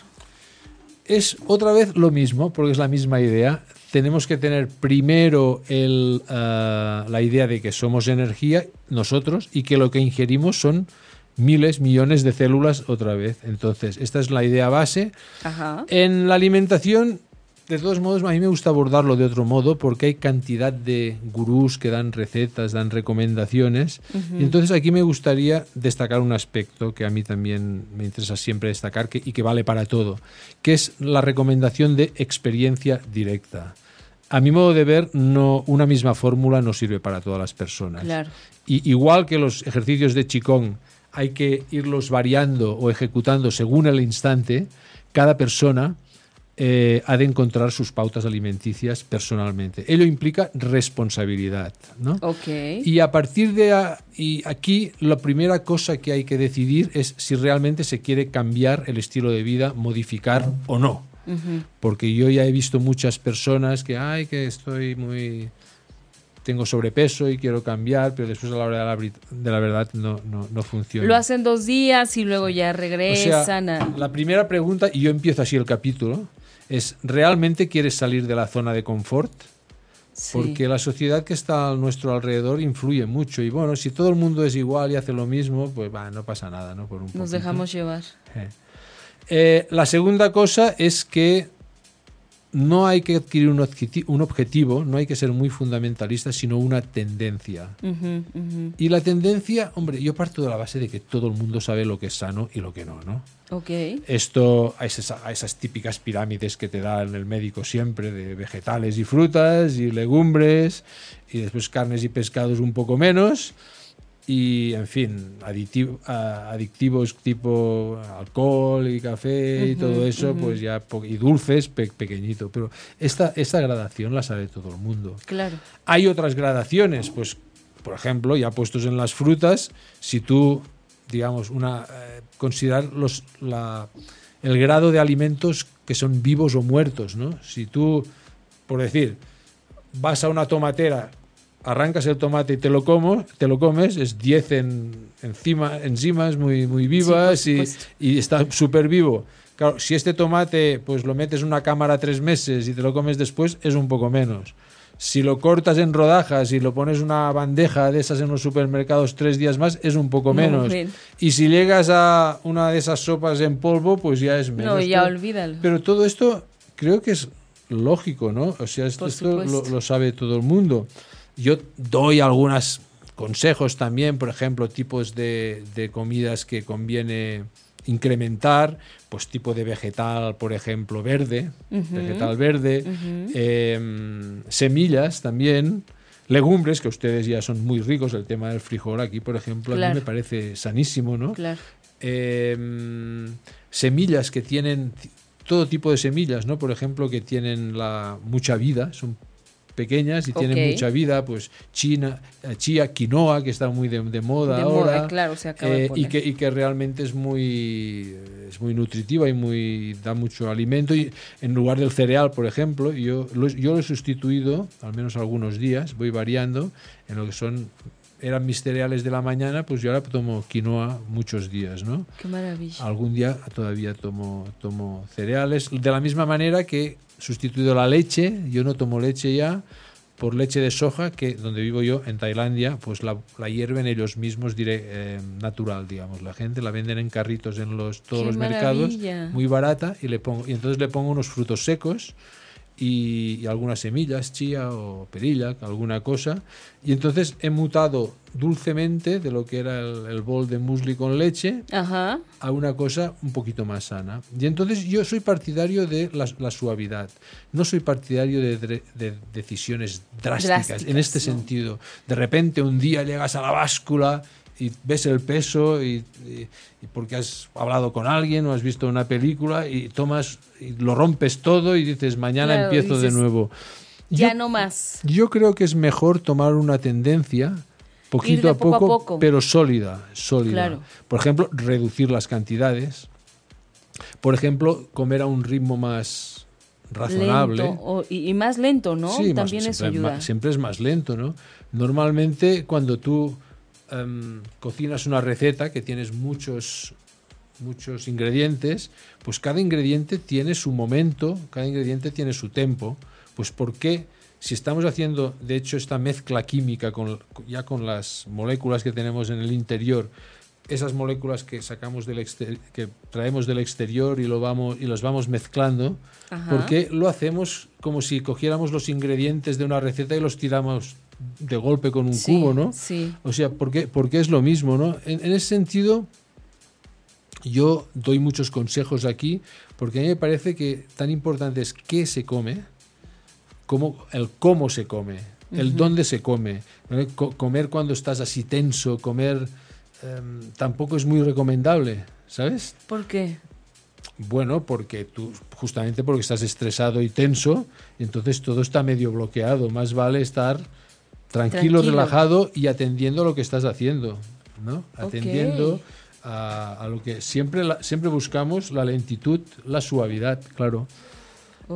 Es otra vez lo mismo, porque es la misma idea. Tenemos que tener primero el, ah, la idea de que somos energía, nosotros, y que lo que ingerimos son miles, millones de células otra vez. Entonces, esta es la idea base. Ajá. En la alimentación, de todos modos, a mí me gusta abordarlo de otro modo porque hay cantidad de gurús que dan recetas, dan recomendaciones. Y entonces aquí me gustaría destacar un aspecto que a mí también me interesa siempre destacar que- y que vale para todo, que es la recomendación de experiencia directa. A mi modo de ver, no, una misma fórmula no sirve para todas las personas. Claro. Y igual que los ejercicios de Qigong hay que irlos variando o ejecutando según el instante, cada persona eh, ha de encontrar sus pautas alimenticias personalmente. Ello implica responsabilidad. ¿no? Ok. Y a partir de a- y aquí la primera cosa que hay que decidir es si realmente se quiere cambiar el estilo de vida, modificar o no. Porque yo ya he visto muchas personas que, ay, que estoy muy... tengo sobrepeso y quiero cambiar, pero después a la hora de la, de la verdad no, no, no funciona. Lo hacen dos días y luego ya O sea, regresan. a- la primera pregunta, y yo empiezo así el capítulo, es, ¿realmente quieres salir de la zona de confort? Sí. Porque la sociedad que está a nuestro alrededor influye mucho. Y bueno, si todo el mundo es igual y hace lo mismo, pues no pasa nada, ¿no? Por un Nos poquito. dejamos llevar. Eh. Eh, la segunda cosa es que no hay que adquirir un, objeti- un objetivo, no hay que ser muy fundamentalista, sino una tendencia. Y la tendencia, hombre, yo parto de la base de que todo el mundo sabe lo que es sano y lo que no, ¿no? Ok. Esto, a esas, a esas típicas pirámides que te dan el médico siempre, de vegetales y frutas y legumbres, y después carnes y pescados un poco menos, y en fin, adictivos tipo alcohol y café y todo eso, pues ya, y dulces pe- pequeñito. Pero esta, esta gradación la sabe todo el mundo. Claro. Hay otras gradaciones, pues, por ejemplo, ya puestos en las frutas, si tú, digamos, una eh, considerar los, la, el grado de alimentos que son vivos o muertos, ¿no? Si tú, por decir, vas a una tomatera, arrancas el tomate y te lo como, te lo comes, es 10 en, encima, enzimas muy, muy vivas Sí, y, está súper vivo. Claro, si este tomate pues lo metes en una cámara tres meses y te lo comes después, es un poco menos. Si lo cortas en rodajas y lo pones en una bandeja de esas en los supermercados tres días más, es un poco No, menos. Y si llegas a una de esas sopas en polvo, pues ya es menos. No, ya Pero- olvídalo. Pero todo esto creo que es lógico, ¿no? O sea, esto, esto lo sabe todo el mundo. Yo doy algunos consejos también, por ejemplo, tipos de, de comidas que conviene incrementar, pues tipo de vegetal, por ejemplo, verde, vegetal verde, eh, semillas también, legumbres, que ustedes ya son muy ricos, el tema del frijol aquí, por ejemplo, a mí me parece sanísimo, ¿no? Claro. eh, semillas que tienen todo tipo de semillas, ¿no? Por ejemplo, que tienen la mucha vida, son pequeñas y tienen Ok. mucha vida, pues china, eh, chía, quinoa, que está muy de, de moda De ahora. moda, claro, se acaba de eh, y, poner. que, y que realmente es muy es muy nutritiva y muy da mucho alimento y en lugar del cereal por ejemplo yo lo, yo lo he sustituido al menos algunos días voy variando en lo que son eran mis cereales de la mañana pues yo ahora tomo quinoa muchos días no Qué maravilla. algún día todavía tomo, tomo cereales. De la misma manera que sustituido la leche, yo no tomo leche ya por leche de soja, que donde vivo yo, en Tailandia, pues la, la hierven ellos mismos dire- eh, natural, digamos. La gente la venden en carritos en los, todos ¡Qué los mercados, muy barata, y, le pongo, y entonces le pongo unos frutos secos y, y algunas semillas, chía o perilla, alguna cosa. Y entonces he mutado dulcemente de lo que era el, el bol de muesli con leche Ajá. a una cosa un poquito más sana. Y entonces yo soy partidario de la, la suavidad, no soy partidario de, decisiones drásticas, Drásticas, en este no. sentido. De repente un día llegas a la báscula y ves el peso y, y- y porque has hablado con alguien o has visto una película y tomas y lo rompes todo y dices mañana Claro, empiezo de nuevo. Ya Yo- no más. yo creo que es mejor tomar una tendencia poquito a poco a poco, poco. pero sólida, sólida. Claro. Por ejemplo, reducir las cantidades. Por ejemplo, comer a un ritmo más razonable. Lento, o- y, y más lento, ¿no? Sí, más- También eso siempre, ayuda. siempre es más lento, ¿no? Normalmente cuando tú em, cocinas una receta que tienes muchos muchos ingredientes, pues cada ingrediente tiene su momento, cada ingrediente tiene su tempo. Pues ¿por qué si estamos haciendo, de hecho, esta mezcla química con, ya con las moléculas que tenemos en el interior, esas moléculas que sacamos del que traemos del exterior y lo vamos y los vamos mezclando, Ajá. porque lo hacemos como si cogiéramos los ingredientes de una receta y los tiramos de golpe con un Sí, cubo, ¿no? Sí. O sea, porque, porque es lo mismo, ¿no? En, en ese sentido, yo doy muchos consejos aquí, porque a mí me parece que tan importante es qué se come, cómo, el cómo se come, el dónde se come. ¿no? Co- comer cuando estás así tenso, comer em, tampoco es muy recomendable, ¿sabes? ¿Por qué? Bueno, porque tú, justamente porque estás estresado y tenso, entonces todo está medio bloqueado. Más vale estar tranquilo, Tranquilo. relajado y atendiendo a lo que estás haciendo, ¿no? Atendiendo a, a lo que siempre, la- siempre buscamos la lentitud, la suavidad, claro.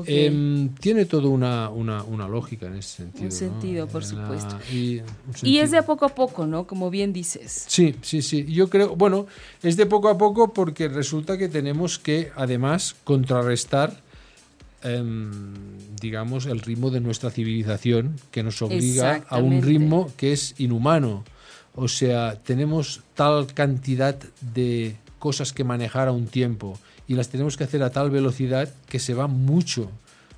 Em, tiene todo una, una, una lógica en ese sentido. ¿no? sentido, por En la- supuesto. y, un y es de poco a poco, ¿no? Como bien dices. Sí, sí, sí. Yo creo, bueno, es de poco a poco porque resulta que tenemos que además contrarrestar, digamos, el ritmo de nuestra civilización que nos obliga a un ritmo que es inhumano. O sea, tenemos tal cantidad de cosas que manejar a un tiempo y las tenemos que hacer a tal velocidad que se va mucho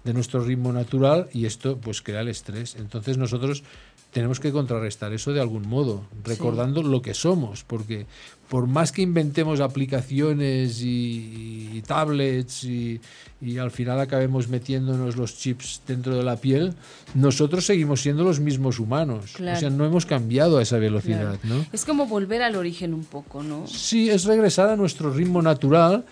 de nuestro ritmo natural y esto pues crea el estrés. Entonces nosotros tenemos que contrarrestar eso de algún modo, recordando lo que somos, porque por más que inventemos aplicaciones y, y tablets y, y al final acabemos metiéndonos los chips dentro de la piel, nosotros seguimos siendo los mismos humanos. Claro. O sea, no hemos cambiado a esa velocidad, Claro. ¿no? Es como volver al origen un poco, ¿no? Sí, es regresar a nuestro ritmo natural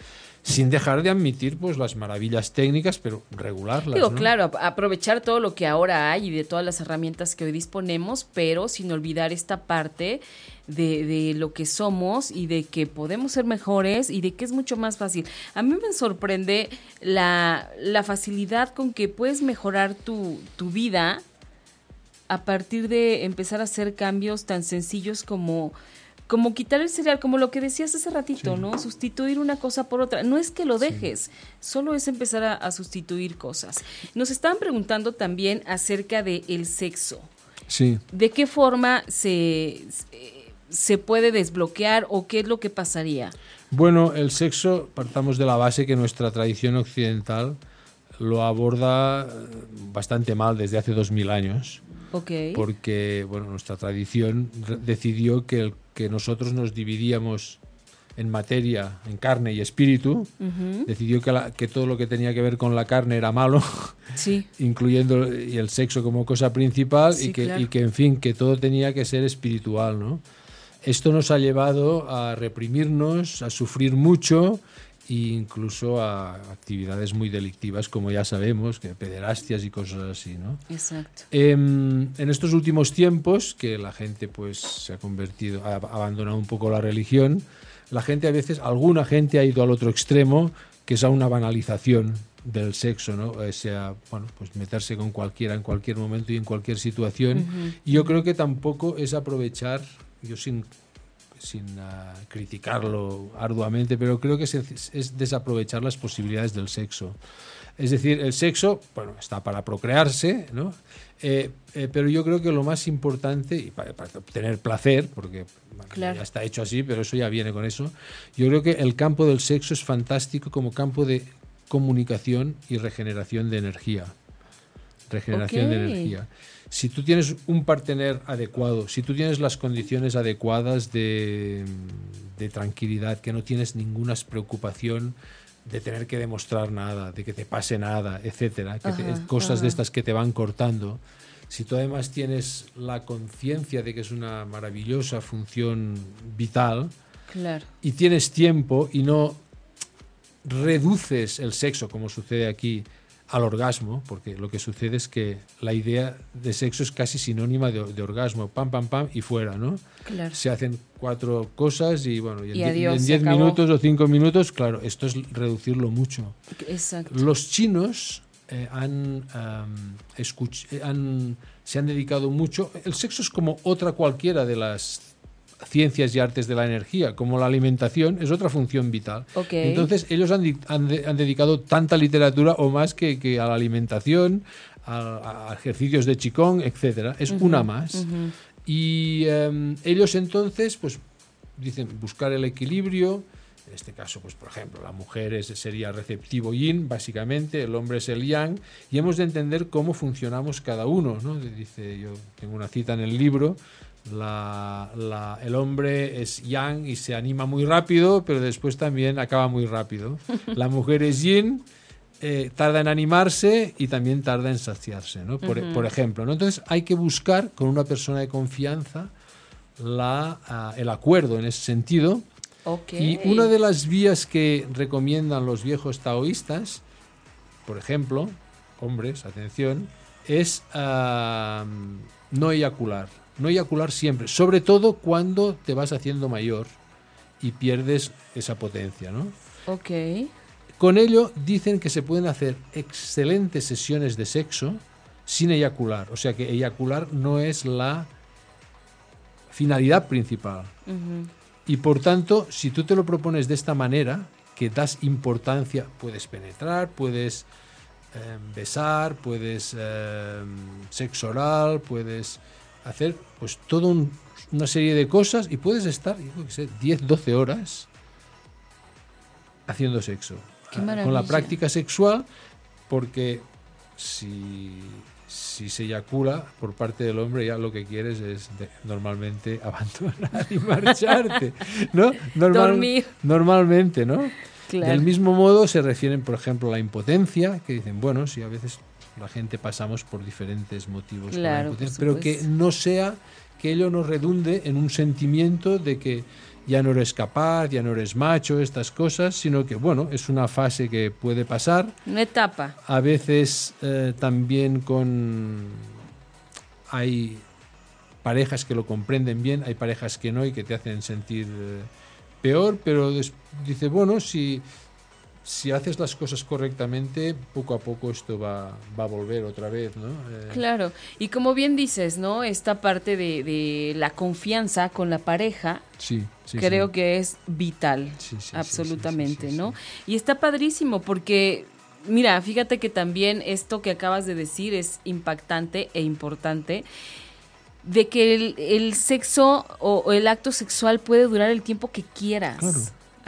sin dejar de admitir pues las maravillas técnicas, pero regularlas. Digo, ¿no? claro, ap- aprovechar todo lo que ahora hay y de todas las herramientas que hoy disponemos, pero sin olvidar esta parte de, de lo que somos y de que podemos ser mejores y de que es mucho más fácil. A mí me sorprende la, la facilidad con que puedes mejorar tu, tu vida a partir de empezar a hacer cambios tan sencillos como como quitar el cereal, como lo que decías hace ratito, ¿no? Sustituir una cosa por otra. No es que lo dejes, solo es empezar a, a sustituir cosas. Nos estaban preguntando también acerca del sexo. Sí. ¿De qué forma se, se puede desbloquear o qué es lo que pasaría? Bueno, el sexo, partamos de la base que nuestra tradición occidental lo aborda eh, bastante mal desde hace dos mil años, Ok. porque bueno, nuestra tradición decidió que, el- que nosotros nos dividíamos en materia, en carne y espíritu, decidió que, la- que todo lo que tenía que ver con la carne era malo, Sí, [LAUGHS] incluyendo y el sexo como cosa principal Sí, y, que, claro. y que, en fin, que todo tenía que ser espiritual, ¿no? Esto nos ha llevado a reprimirnos, a sufrir mucho e incluso a actividades muy delictivas, como ya sabemos, que pederastias y cosas así, ¿no? exacto. Em, en estos últimos tiempos, que la gente pues se ha convertido, ha abandonado un poco la religión, la gente a veces, alguna gente ha ido al otro extremo, que es a una banalización del sexo, ¿no? O sea, bueno, pues meterse con cualquiera en cualquier momento y en cualquier situación. Y yo creo que tampoco es aprovechar, yo sin sin ah, criticarlo arduamente, pero creo que es, es desaprovechar las posibilidades del sexo. Es decir, el sexo, bueno, está para procrearse, ¿no? Eh, eh, pero yo creo que lo más importante, y para, para obtener placer, porque bueno, Claro. ya está hecho así, pero eso ya viene con eso, yo creo que el campo del sexo es fantástico como campo de comunicación y regeneración de energía. Regeneración de energía. Si tú tienes un partener adecuado, si tú tienes las condiciones adecuadas de, de tranquilidad, que no tienes ninguna preocupación de tener que demostrar nada, de que te pase nada, etcétera, que te- Ajá, cosas de estas que te van cortando. Si tú además tienes la conciencia de que es una maravillosa función vital Claro. y tienes tiempo y no reduces el sexo, como sucede aquí, al orgasmo, porque lo que sucede es que la idea de sexo es casi sinónima de, de orgasmo, pam, pam, pam y fuera, ¿no? Claro. Se hacen cuatro cosas y bueno, y en Y adiós, en se diez acabó. minutos o cinco minutos, claro, esto es reducirlo mucho. Exacto. Los chinos eh, han, han- se han dedicado mucho. El sexo es como otra cualquiera de las ciencias y artes de la energía, como la alimentación, es otra función vital. Entonces, ellos han, han de- han dedicado tanta literatura o más que, que a la alimentación, a, a ejercicios de chikung, etcétera. Es una más. Y em, ellos entonces, pues dicen buscar el equilibrio. En este caso, pues por ejemplo, la mujer es, sería receptivo yin, básicamente, el hombre es el yang, y hemos de entender cómo funcionamos cada uno. ¿no? Dice, yo tengo una cita en el libro, la- la- el hombre es yang y se anima muy rápido, pero después también acaba muy rápido. La [LAUGHS] mujer es yin, eh, tarda en animarse y también tarda en saciarse, ¿no? por, por ejemplo. ¿no? Entonces hay que buscar con una persona de confianza la, ah, el acuerdo en ese sentido. Y una de las vías que recomiendan los viejos taoístas, por ejemplo, hombres, atención, es ah, no eyacular. No eyacular siempre, sobre todo cuando te vas haciendo mayor y pierdes esa potencia, ¿no? Ok. Con ello dicen que se pueden hacer excelentes sesiones de sexo sin eyacular. O sea que eyacular no es la finalidad principal. Y por tanto, si tú te lo propones de esta manera, que das importancia, puedes penetrar, puedes eh, besar, puedes eh, sexo oral, puedes hacer pues toda una serie de cosas y puedes estar, yo qué sé, 10, 12 horas haciendo sexo. Qué Ah, Con la práctica sexual, porque si, si se eyacula por parte del hombre, ya lo que quieres es de- normalmente [LAUGHS] abandonar y marcharte. ¿no? Dormir. Normalmente, ¿no? Claro. Del mismo modo se refieren, por ejemplo, a la impotencia, que dicen, bueno, si a veces la gente pasamos por diferentes motivos, Claro, por impotencia, pero que no sea que ello nos redunde en un sentimiento de que ya no eres capaz, ya no eres macho, estas cosas, sino que, bueno, es una fase que puede pasar. Una etapa. A veces eh, también con... Hay parejas que lo comprenden bien, hay parejas que no y que te hacen sentir eh, peor, pero dice, bueno, si, si haces las cosas correctamente, poco a poco esto va, va a volver otra vez, ¿no? Eh, Claro, y como bien dices, ¿no? Esta parte de, de la confianza con la pareja, Sí, sí, creo sí. que es vital, Sí, sí, sí, absolutamente, ¿no? Y está padrísimo porque, mira, fíjate que también esto que acabas de decir es impactante e importante, de que el, el sexo o, o el acto sexual puede durar el tiempo que quieras. Claro.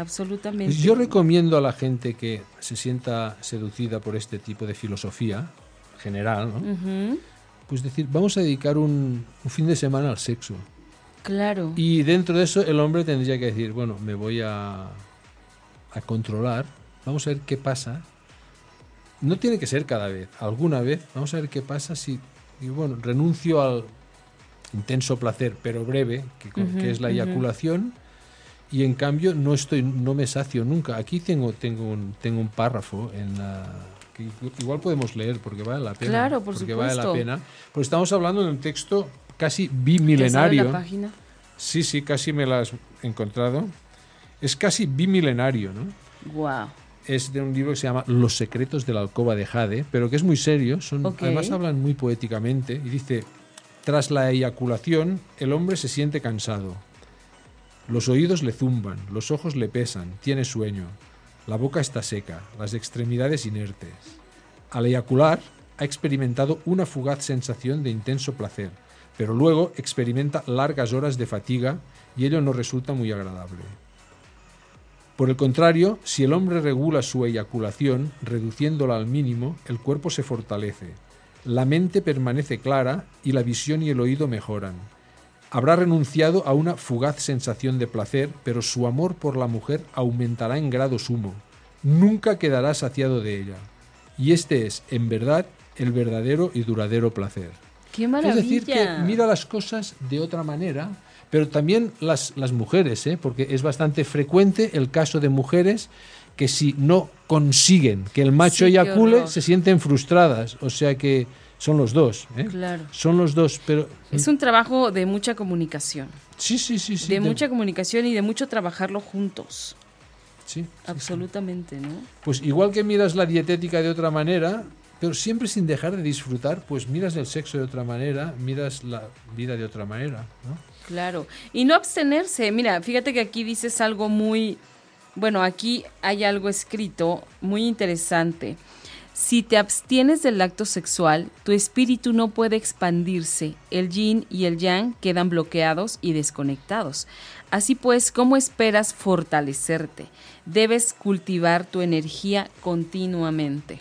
Absolutamente. Yo recomiendo a la gente que se sienta seducida por este tipo de filosofía general, ¿no? Ujú, Pues decir, vamos a dedicar un, un fin de semana al sexo. Claro. Y dentro de eso el hombre tendría que decir, bueno, me voy a, a controlar, vamos a ver qué pasa. No tiene que ser cada vez, alguna vez, vamos a ver qué pasa si, y bueno, renuncio al intenso placer, pero breve, que, con- que es la eyaculación, y en cambio no estoy, no me sacio nunca. Aquí tengo, tengo, un, tengo un párrafo en la que igual podemos leer porque vale la pena. Claro, por porque vale la supuesto. pena. Pues estamos hablando de un texto casi ¿Te sabe bimilenario. la página? Sí, sí, casi me la has encontrado. Es casi bimilenario, ¿no? Wow. Es de un libro que se llama Los secretos de la alcoba de Jade, pero que es muy serio. Son, Ok. Además hablan muy poéticamente y dice, tras la eyaculación, el hombre se siente cansado. Los oídos le zumban, los ojos le pesan, tiene sueño. La boca está seca, las extremidades inertes. Al eyacular, ha experimentado una fugaz sensación de intenso placer, pero luego experimenta largas horas de fatiga y ello no resulta muy agradable. Por el contrario, si el hombre regula su eyaculación, reduciéndola al mínimo, el cuerpo se fortalece, la mente permanece clara y la visión y el oído mejoran. Habrá renunciado a una fugaz sensación de placer, pero su amor por la mujer aumentará en grado sumo. Nunca quedará saciado de ella. Y este es, en verdad, el verdadero y duradero placer. Qué maravilla. Es decir, que mira las cosas de otra manera, pero también las, las mujeres, ¿eh? porque es bastante frecuente el caso de mujeres que si no consiguen que el macho Sí, eyacule, se sienten frustradas. O sea que son los dos. ¿eh? Claro. Son los dos, pero... Es un trabajo de mucha comunicación. Sí, sí, sí. sí de mucha comunicación y de mucho trabajarlo juntos. sí, sí, Absolutamente, ¿no? Pues igual que miras la dietética de otra manera, pero siempre sin dejar de disfrutar, pues miras el sexo de otra manera, miras la vida de otra manera. ¿no? Claro. Y no abstenerse. Mira, fíjate que aquí dices algo muy. Bueno, aquí hay algo escrito muy interesante. Si te abstienes del acto sexual, tu espíritu no puede expandirse, el yin y el yang quedan bloqueados y desconectados. Así pues, ¿cómo esperas fortalecerte? Debes cultivar tu energía continuamente,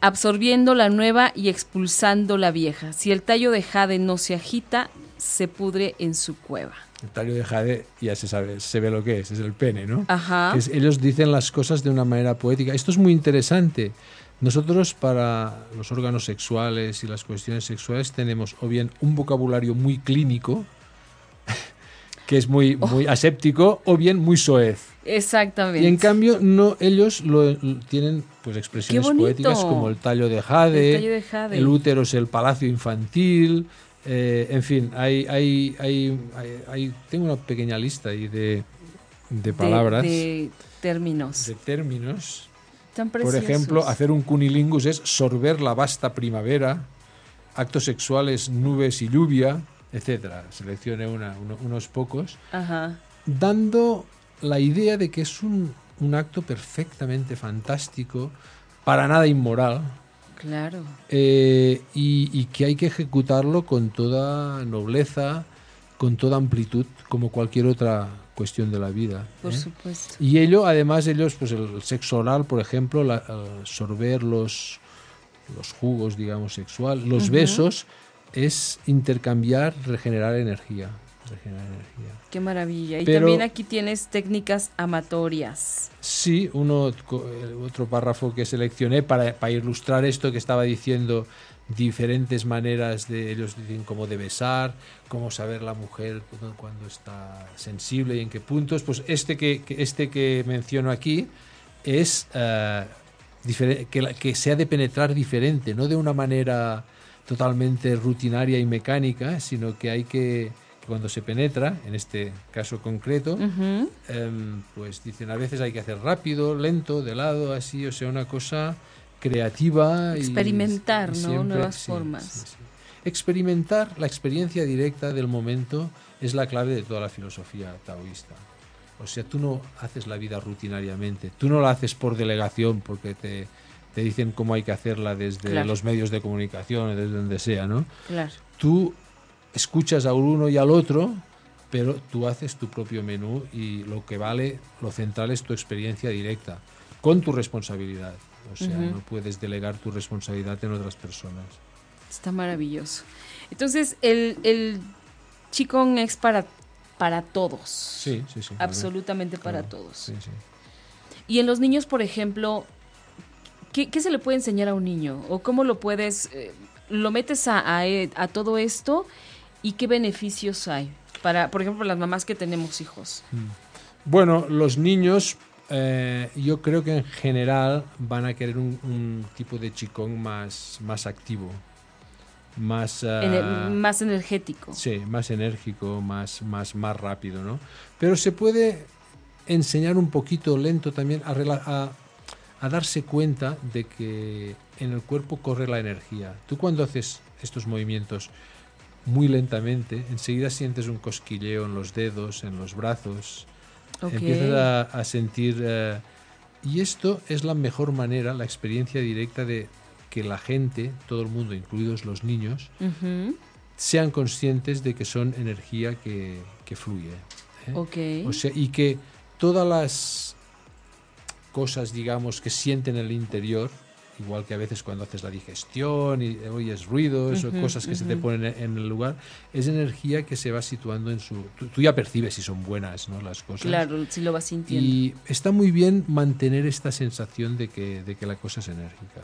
absorbiendo la nueva y expulsando la vieja. Si el tallo de jade no se agita, se pudre en su cueva. El tallo de jade ya se sabe, se ve lo que es, es el pene, ¿no? Ajá. Es- ellos dicen las cosas de una manera poética. Esto es muy interesante. Nosotros para los órganos sexuales y las cuestiones sexuales tenemos o bien un vocabulario muy clínico, [LAUGHS] que es muy, Oh. muy aséptico, o bien muy soez. Exactamente. Y en cambio, no, ellos lo, lo- tienen pues expresiones poéticas como el tallo de jade, El tallo de jade. el útero es el palacio infantil, eh, en fin, hay, hay, hay, hay- hay- tengo una pequeña lista ahí de, de De- palabras, de, De, términos. términos. Tan Por ejemplo, hacer un cunilingus es sorber la vasta primavera, actos sexuales, nubes y lluvia, etcétera. Seleccione una- uno- unos pocos Ajá. dando la idea de que es un, un acto perfectamente fantástico, para nada inmoral, Claro. eh, y, y que hay que ejecutarlo con toda nobleza, con toda amplitud, como cualquier otra cuestión de la vida. Por ¿eh? supuesto. Y ello, además, ellos, pues el sexo oral, por ejemplo, la, sorber los, los jugos, digamos, sexual, los besos, es intercambiar, regenerar energía. Regenerar energía. Qué maravilla. Y también aquí tienes técnicas amatorias. Sí, uno, otro párrafo que seleccioné para, para ilustrar esto que estaba diciendo, diferentes maneras de ellos dicen cómo de besar, cómo saber la mujer cuando, está sensible y en qué puntos. Pues este que, que- este que menciono aquí es difere- que, la- que se ha de penetrar diferente, no de una manera totalmente rutinaria y mecánica, sino que hay que cuando se penetra, en este caso concreto, Ujú. Em, pues dicen a veces hay que hacer rápido, lento, de lado, así, o sea, una cosa creativa y Experimentar. Nuevas formas. Experimentar la experiencia directa del momento es la clave de toda la filosofía taoísta. O sea, tú no haces la vida rutinariamente, tú no la haces por delegación porque te, te dicen cómo hay que hacerla desde Claro. los medios de comunicación, desde donde sea, ¿no? Claro. tú escuchas a uno y al otro, pero tú haces tu propio menú y lo que vale, lo central es tu experiencia directa, con tu responsabilidad. O sea, no puedes delegar tu responsabilidad en otras personas. Está maravilloso. Entonces, el, el Qigong es para, para todos. Sí, sí, sí. Absolutamente para todos. Sí, sí. Y en los niños, por ejemplo, ¿qué, qué se le puede enseñar a un niño? ¿O cómo lo puedes, eh, lo metes a, a, a todo esto y qué beneficios hay? Para, por ejemplo, las mamás que tenemos hijos. Bueno, los niños, eh, yo creo que en general van a querer un, un tipo de chicón más, más activo, más... Ener- ah, más energético. Sí, más enérgico, más, más, más rápido, ¿no? Pero se puede enseñar un poquito lento también a, a- a darse cuenta de que en el cuerpo corre la energía. Tú cuando haces estos movimientos muy lentamente, enseguida sientes un cosquilleo en los dedos, en los brazos, Ok. empiezas a, a sentir... eh, y esto es la mejor manera, la experiencia directa de que la gente, todo el mundo, incluidos los niños, sean conscientes de que son energía que, que fluye. ¿eh? O sea, y que todas las cosas, digamos, que sienten en el interior, igual que a veces cuando haces la digestión y oyes ruidos Ujú, o cosas que se te ponen en el lugar, es energía que se va situando en su... Tú, tú ya percibes si son buenas ¿no? las cosas. Claro, si lo vas sintiendo. Y está muy bien mantener esta sensación de que, de que la cosa es enérgica.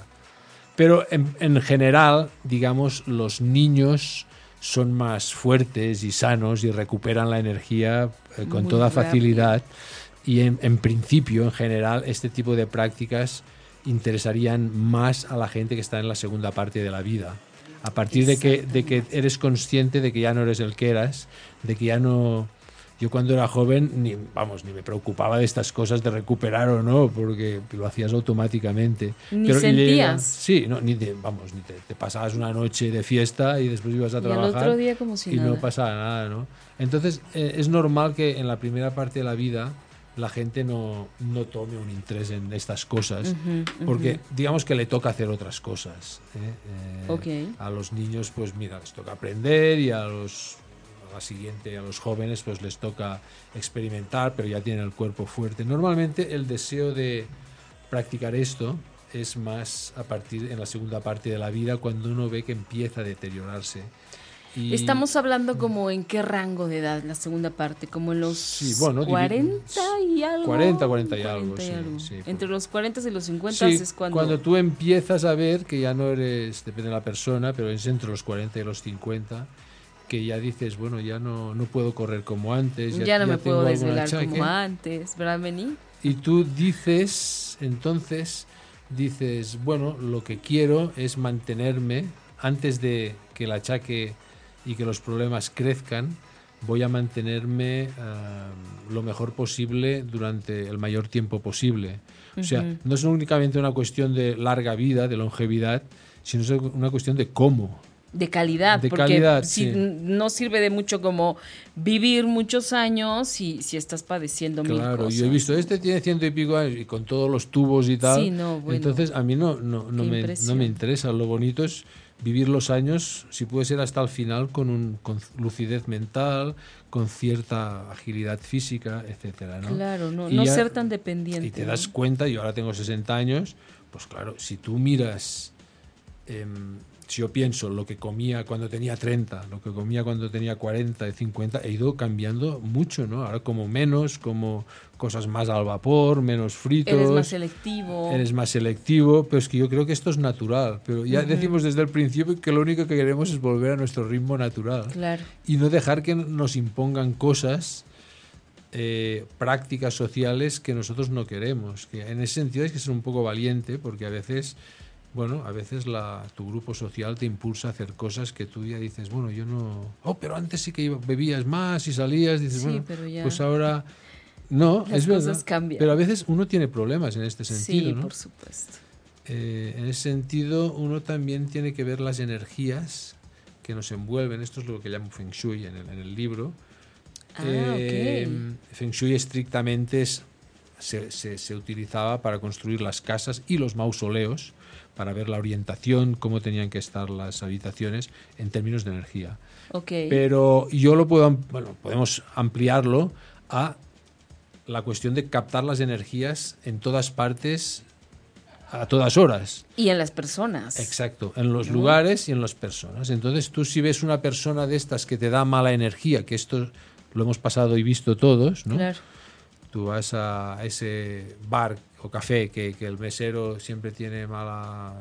Pero en, en general, digamos, los niños son más fuertes y sanos y recuperan la energía eh, con Muy toda rápido. facilidad. Y en, en principio, en general, este tipo de prácticas interesarían más a la gente que está en la segunda parte de la vida. A partir de que, de que eres consciente de que ya no eres el que eras, de que ya no... Yo cuando era joven, ni, vamos, ni me preocupaba de estas cosas de recuperar o no, porque lo hacías automáticamente. Ni y sentías. sí, no, ni te, vamos, ni te, te pasabas una noche de fiesta y después ibas a Y trabajar otro día como si y nada. no pasaba nada, ¿no? Entonces, eh, es normal que en la primera parte de la vida la gente no, no tome un interés en estas cosas, porque digamos que le toca hacer otras cosas. ¿eh? Eh. A los niños, pues mira, les toca aprender y a los a la siguiente, a los jóvenes, pues les toca experimentar, pero ya tienen el cuerpo fuerte. Normalmente el deseo de practicar esto es más a partir en la segunda parte de la vida cuando uno ve que empieza a deteriorarse. Y- Estamos hablando como en qué rango de edad, la segunda parte, como en los Sí, bueno, divi- 40 y algo. 40, 40 y algo, sí, sí, por- Entre los 40 y los 50 Sí, es cuando... tú empiezas a ver que ya no eres, depende de la persona, pero es entre los 40 y los 50, que ya dices, bueno, ya no, no puedo correr como antes. ya, no me tengo puedo desvelar achaque. como antes, ¿verdad, Beni? Y tú dices, entonces, dices, bueno, lo que quiero es mantenerme antes de que el achaque y que los problemas crezcan, voy a mantenerme ah, lo mejor posible durante el mayor tiempo posible. O sea, no es únicamente una cuestión de larga vida, de longevidad, sino es una cuestión de cómo. De calidad, De porque calidad, si sí. no sirve de mucho como vivir muchos años si, si estás padeciendo mil Claro, cosas. yo he visto, este tiene ciento y pico años y con todos los tubos y tal. Sí, no, bueno. Entonces, a mí no, no, no, me, no me interesa. Lo bonito es vivir los años, si puede ser hasta el final, con, un, con lucidez mental, con cierta agilidad física, etcétera, ¿no? Claro, no, Y no ya- ser tan dependiente. Y te das cuenta, yo ahora tengo 60 años, pues claro, si tú miras, em, si yo pienso lo que comía cuando tenía 30, lo que comía cuando tenía 40 y 50, he ido cambiando mucho, ¿no? Ahora como menos, como cosas más al vapor, menos fritos. Eres más selectivo. Eres más selectivo, pero es que yo creo que esto es natural. Pero ya decimos desde el principio que lo único que queremos es volver a nuestro ritmo natural Claro. y no dejar que nos impongan cosas, eh, prácticas sociales que nosotros no queremos. Que en ese sentido hay que ser un poco valiente porque a veces, bueno, a veces la, tu grupo social te impulsa a hacer cosas que tú ya dices, bueno, yo no... Oh, pero antes sí que bebías más y salías, dices, Sí, bueno, pero ya- pues ahora... [LAUGHS] No, Las es verdad. cambian. Pero a veces uno tiene problemas en este sentido, sí, ¿no? por supuesto. Eh, en ese sentido, uno también tiene que ver las energías que nos envuelven. Esto es lo que llamo Feng Shui en el, en el libro. Ah, Eh, Feng Shui estrictamente es- se, se- se utilizaba para construir las casas y los mausoleos, para ver la orientación, cómo tenían que estar las habitaciones en términos de energía. Ok. Pero yo lo puedo, bueno, podemos ampliarlo a la cuestión de captar las energías en todas partes, a todas horas. y en las personas. Exacto, en los lugares y en las personas. Entonces tú si ves una persona de estas que te da mala energía, que esto lo hemos pasado y visto todos, ¿no? Claro. Tú vas a ese bar o café que, que el mesero siempre tiene mala...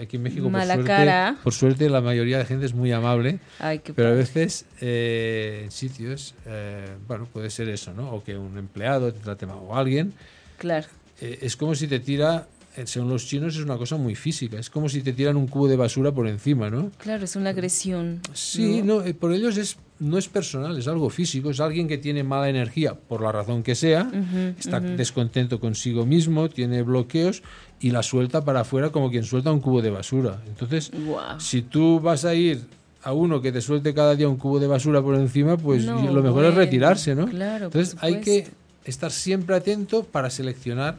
Aquí en México, Mala por, suerte, cara. por suerte, la mayoría de gente es muy amable. Ay, Pero a padre. veces eh, en sitios, eh, bueno, puede ser eso, ¿no? O que un empleado te trate mal o alguien. Claro. eh, es como si te tira, eh, según los chinos, es una cosa muy física. Es como si te tiran un cubo de basura por encima, ¿no? Claro, es una agresión. Sí, no, eh, por ellos es, no es personal, es algo físico. Es alguien que tiene mala energía, por la razón que sea, está descontento consigo mismo, tiene bloqueos y la suelta para afuera como quien suelta un cubo de basura. Entonces, si tú vas a ir a uno que te suelte cada día un cubo de basura por encima, pues No, lo mejor es retirarse, ¿no? claro, Entonces hay que estar siempre atento para seleccionar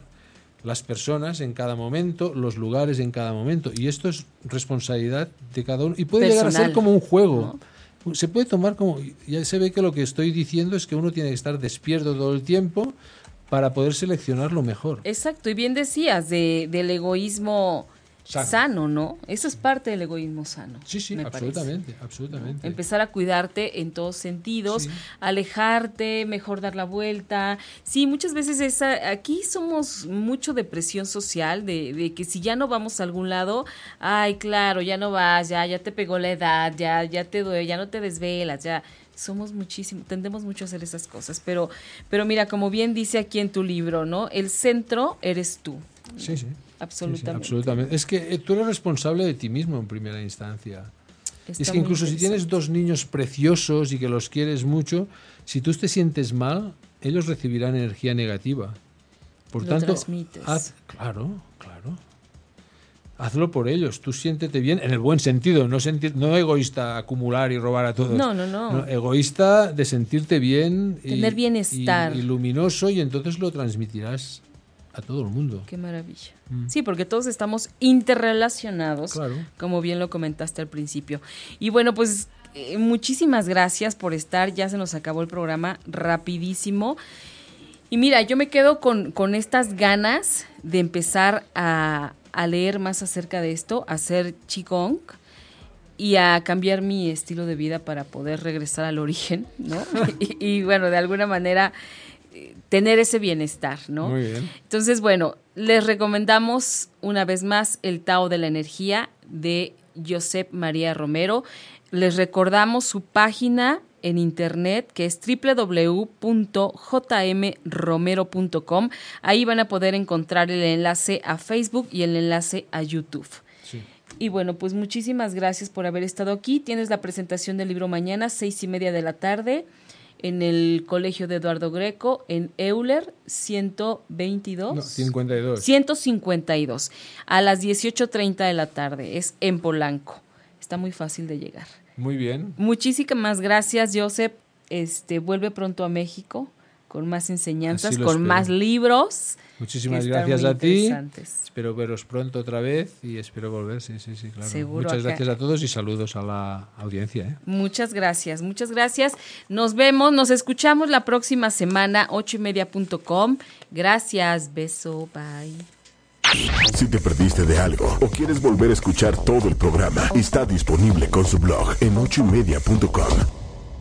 las personas en cada momento, los lugares en cada momento. Y esto es responsabilidad de cada uno. Y puede llegar a ser como un juego. Se puede tomar como... Ya se ve que lo que estoy diciendo es que uno tiene que estar despierto todo el tiempo para poder seleccionar lo mejor. Exacto, y bien decías de, del egoísmo Sano. sano. ¿no? Eso es parte del egoísmo sano. Sí, sí, parece. absolutamente, absolutamente. Empezar a cuidarte en todos sentidos, Sí. alejarte, mejor dar la vuelta. Sí, muchas veces esa, aquí somos mucho de presión social, de, de que si ya no vamos a algún lado, ay, claro, ya no vas, ya, ya te pegó la edad, ya, ya te duele, ya no te desvelas, ya. Somos muchísimo, tendemos mucho a hacer esas cosas, pero, pero mira, como bien dice aquí en tu libro, ¿no? El centro eres tú. Sí, sí. Absolutamente. Sí, sí, absolutamente. Es que eh, tú eres responsable de ti mismo en primera instancia. Está es que incluso si tienes dos niños preciosos y que los quieres mucho, si tú te sientes mal, ellos recibirán energía negativa. Por Lo tanto, transmites. haz, claro, claro. hazlo por ellos. Tú siéntete bien, en el buen sentido, no, sentir, no egoísta acumular y robar a todos. No, no, no. egoísta de sentirte bien. Tener bienestar. Y, luminoso y entonces lo transmitirás a todo el mundo. Qué maravilla. Mm. Sí, porque todos estamos interrelacionados, claro. como bien lo comentaste al principio. Y bueno, pues eh, muchísimas gracias por estar. Ya se nos acabó el programa rapidísimo. Y mira, yo me quedo con, con estas ganas de empezar a, a leer más acerca de esto, a hacer Qigong y a cambiar mi estilo de vida para poder regresar al origen, ¿no? [LAUGHS] y, bueno, de alguna manera tener ese bienestar, ¿no? Muy bien. Entonces, bueno, les recomendamos una vez más el Tao de la Energía de Josep María Romero. Les recordamos su página en internet que es www.jmromero.com. Ahí van a poder encontrar el enlace a Facebook y el enlace a YouTube. Y bueno, pues muchísimas gracias por haber estado aquí. Tienes la presentación del libro mañana, seis y media de la tarde, en el Colegio de Eduardo Greco, en Euler 122. No, 52. 152, a las 18.30 de la tarde. Es en Polanco. Está muy fácil de llegar. Muy bien. Muchísimas gracias, Joseph. Este, vuelve pronto a México con más enseñanzas, con más libros. Muchísimas gracias a ti. Espero veros pronto otra vez y espero volver. Sí, sí, sí, claro. muchas gracias a todos y saludos a la audiencia. ¿eh? Muchas gracias, muchas gracias. Nos vemos, nos escuchamos la próxima semana, ocho y media.com. Gracias, beso, bye. Si te perdiste de algo o quieres volver a escuchar todo el programa, está disponible con su blog en ochoymedia.com.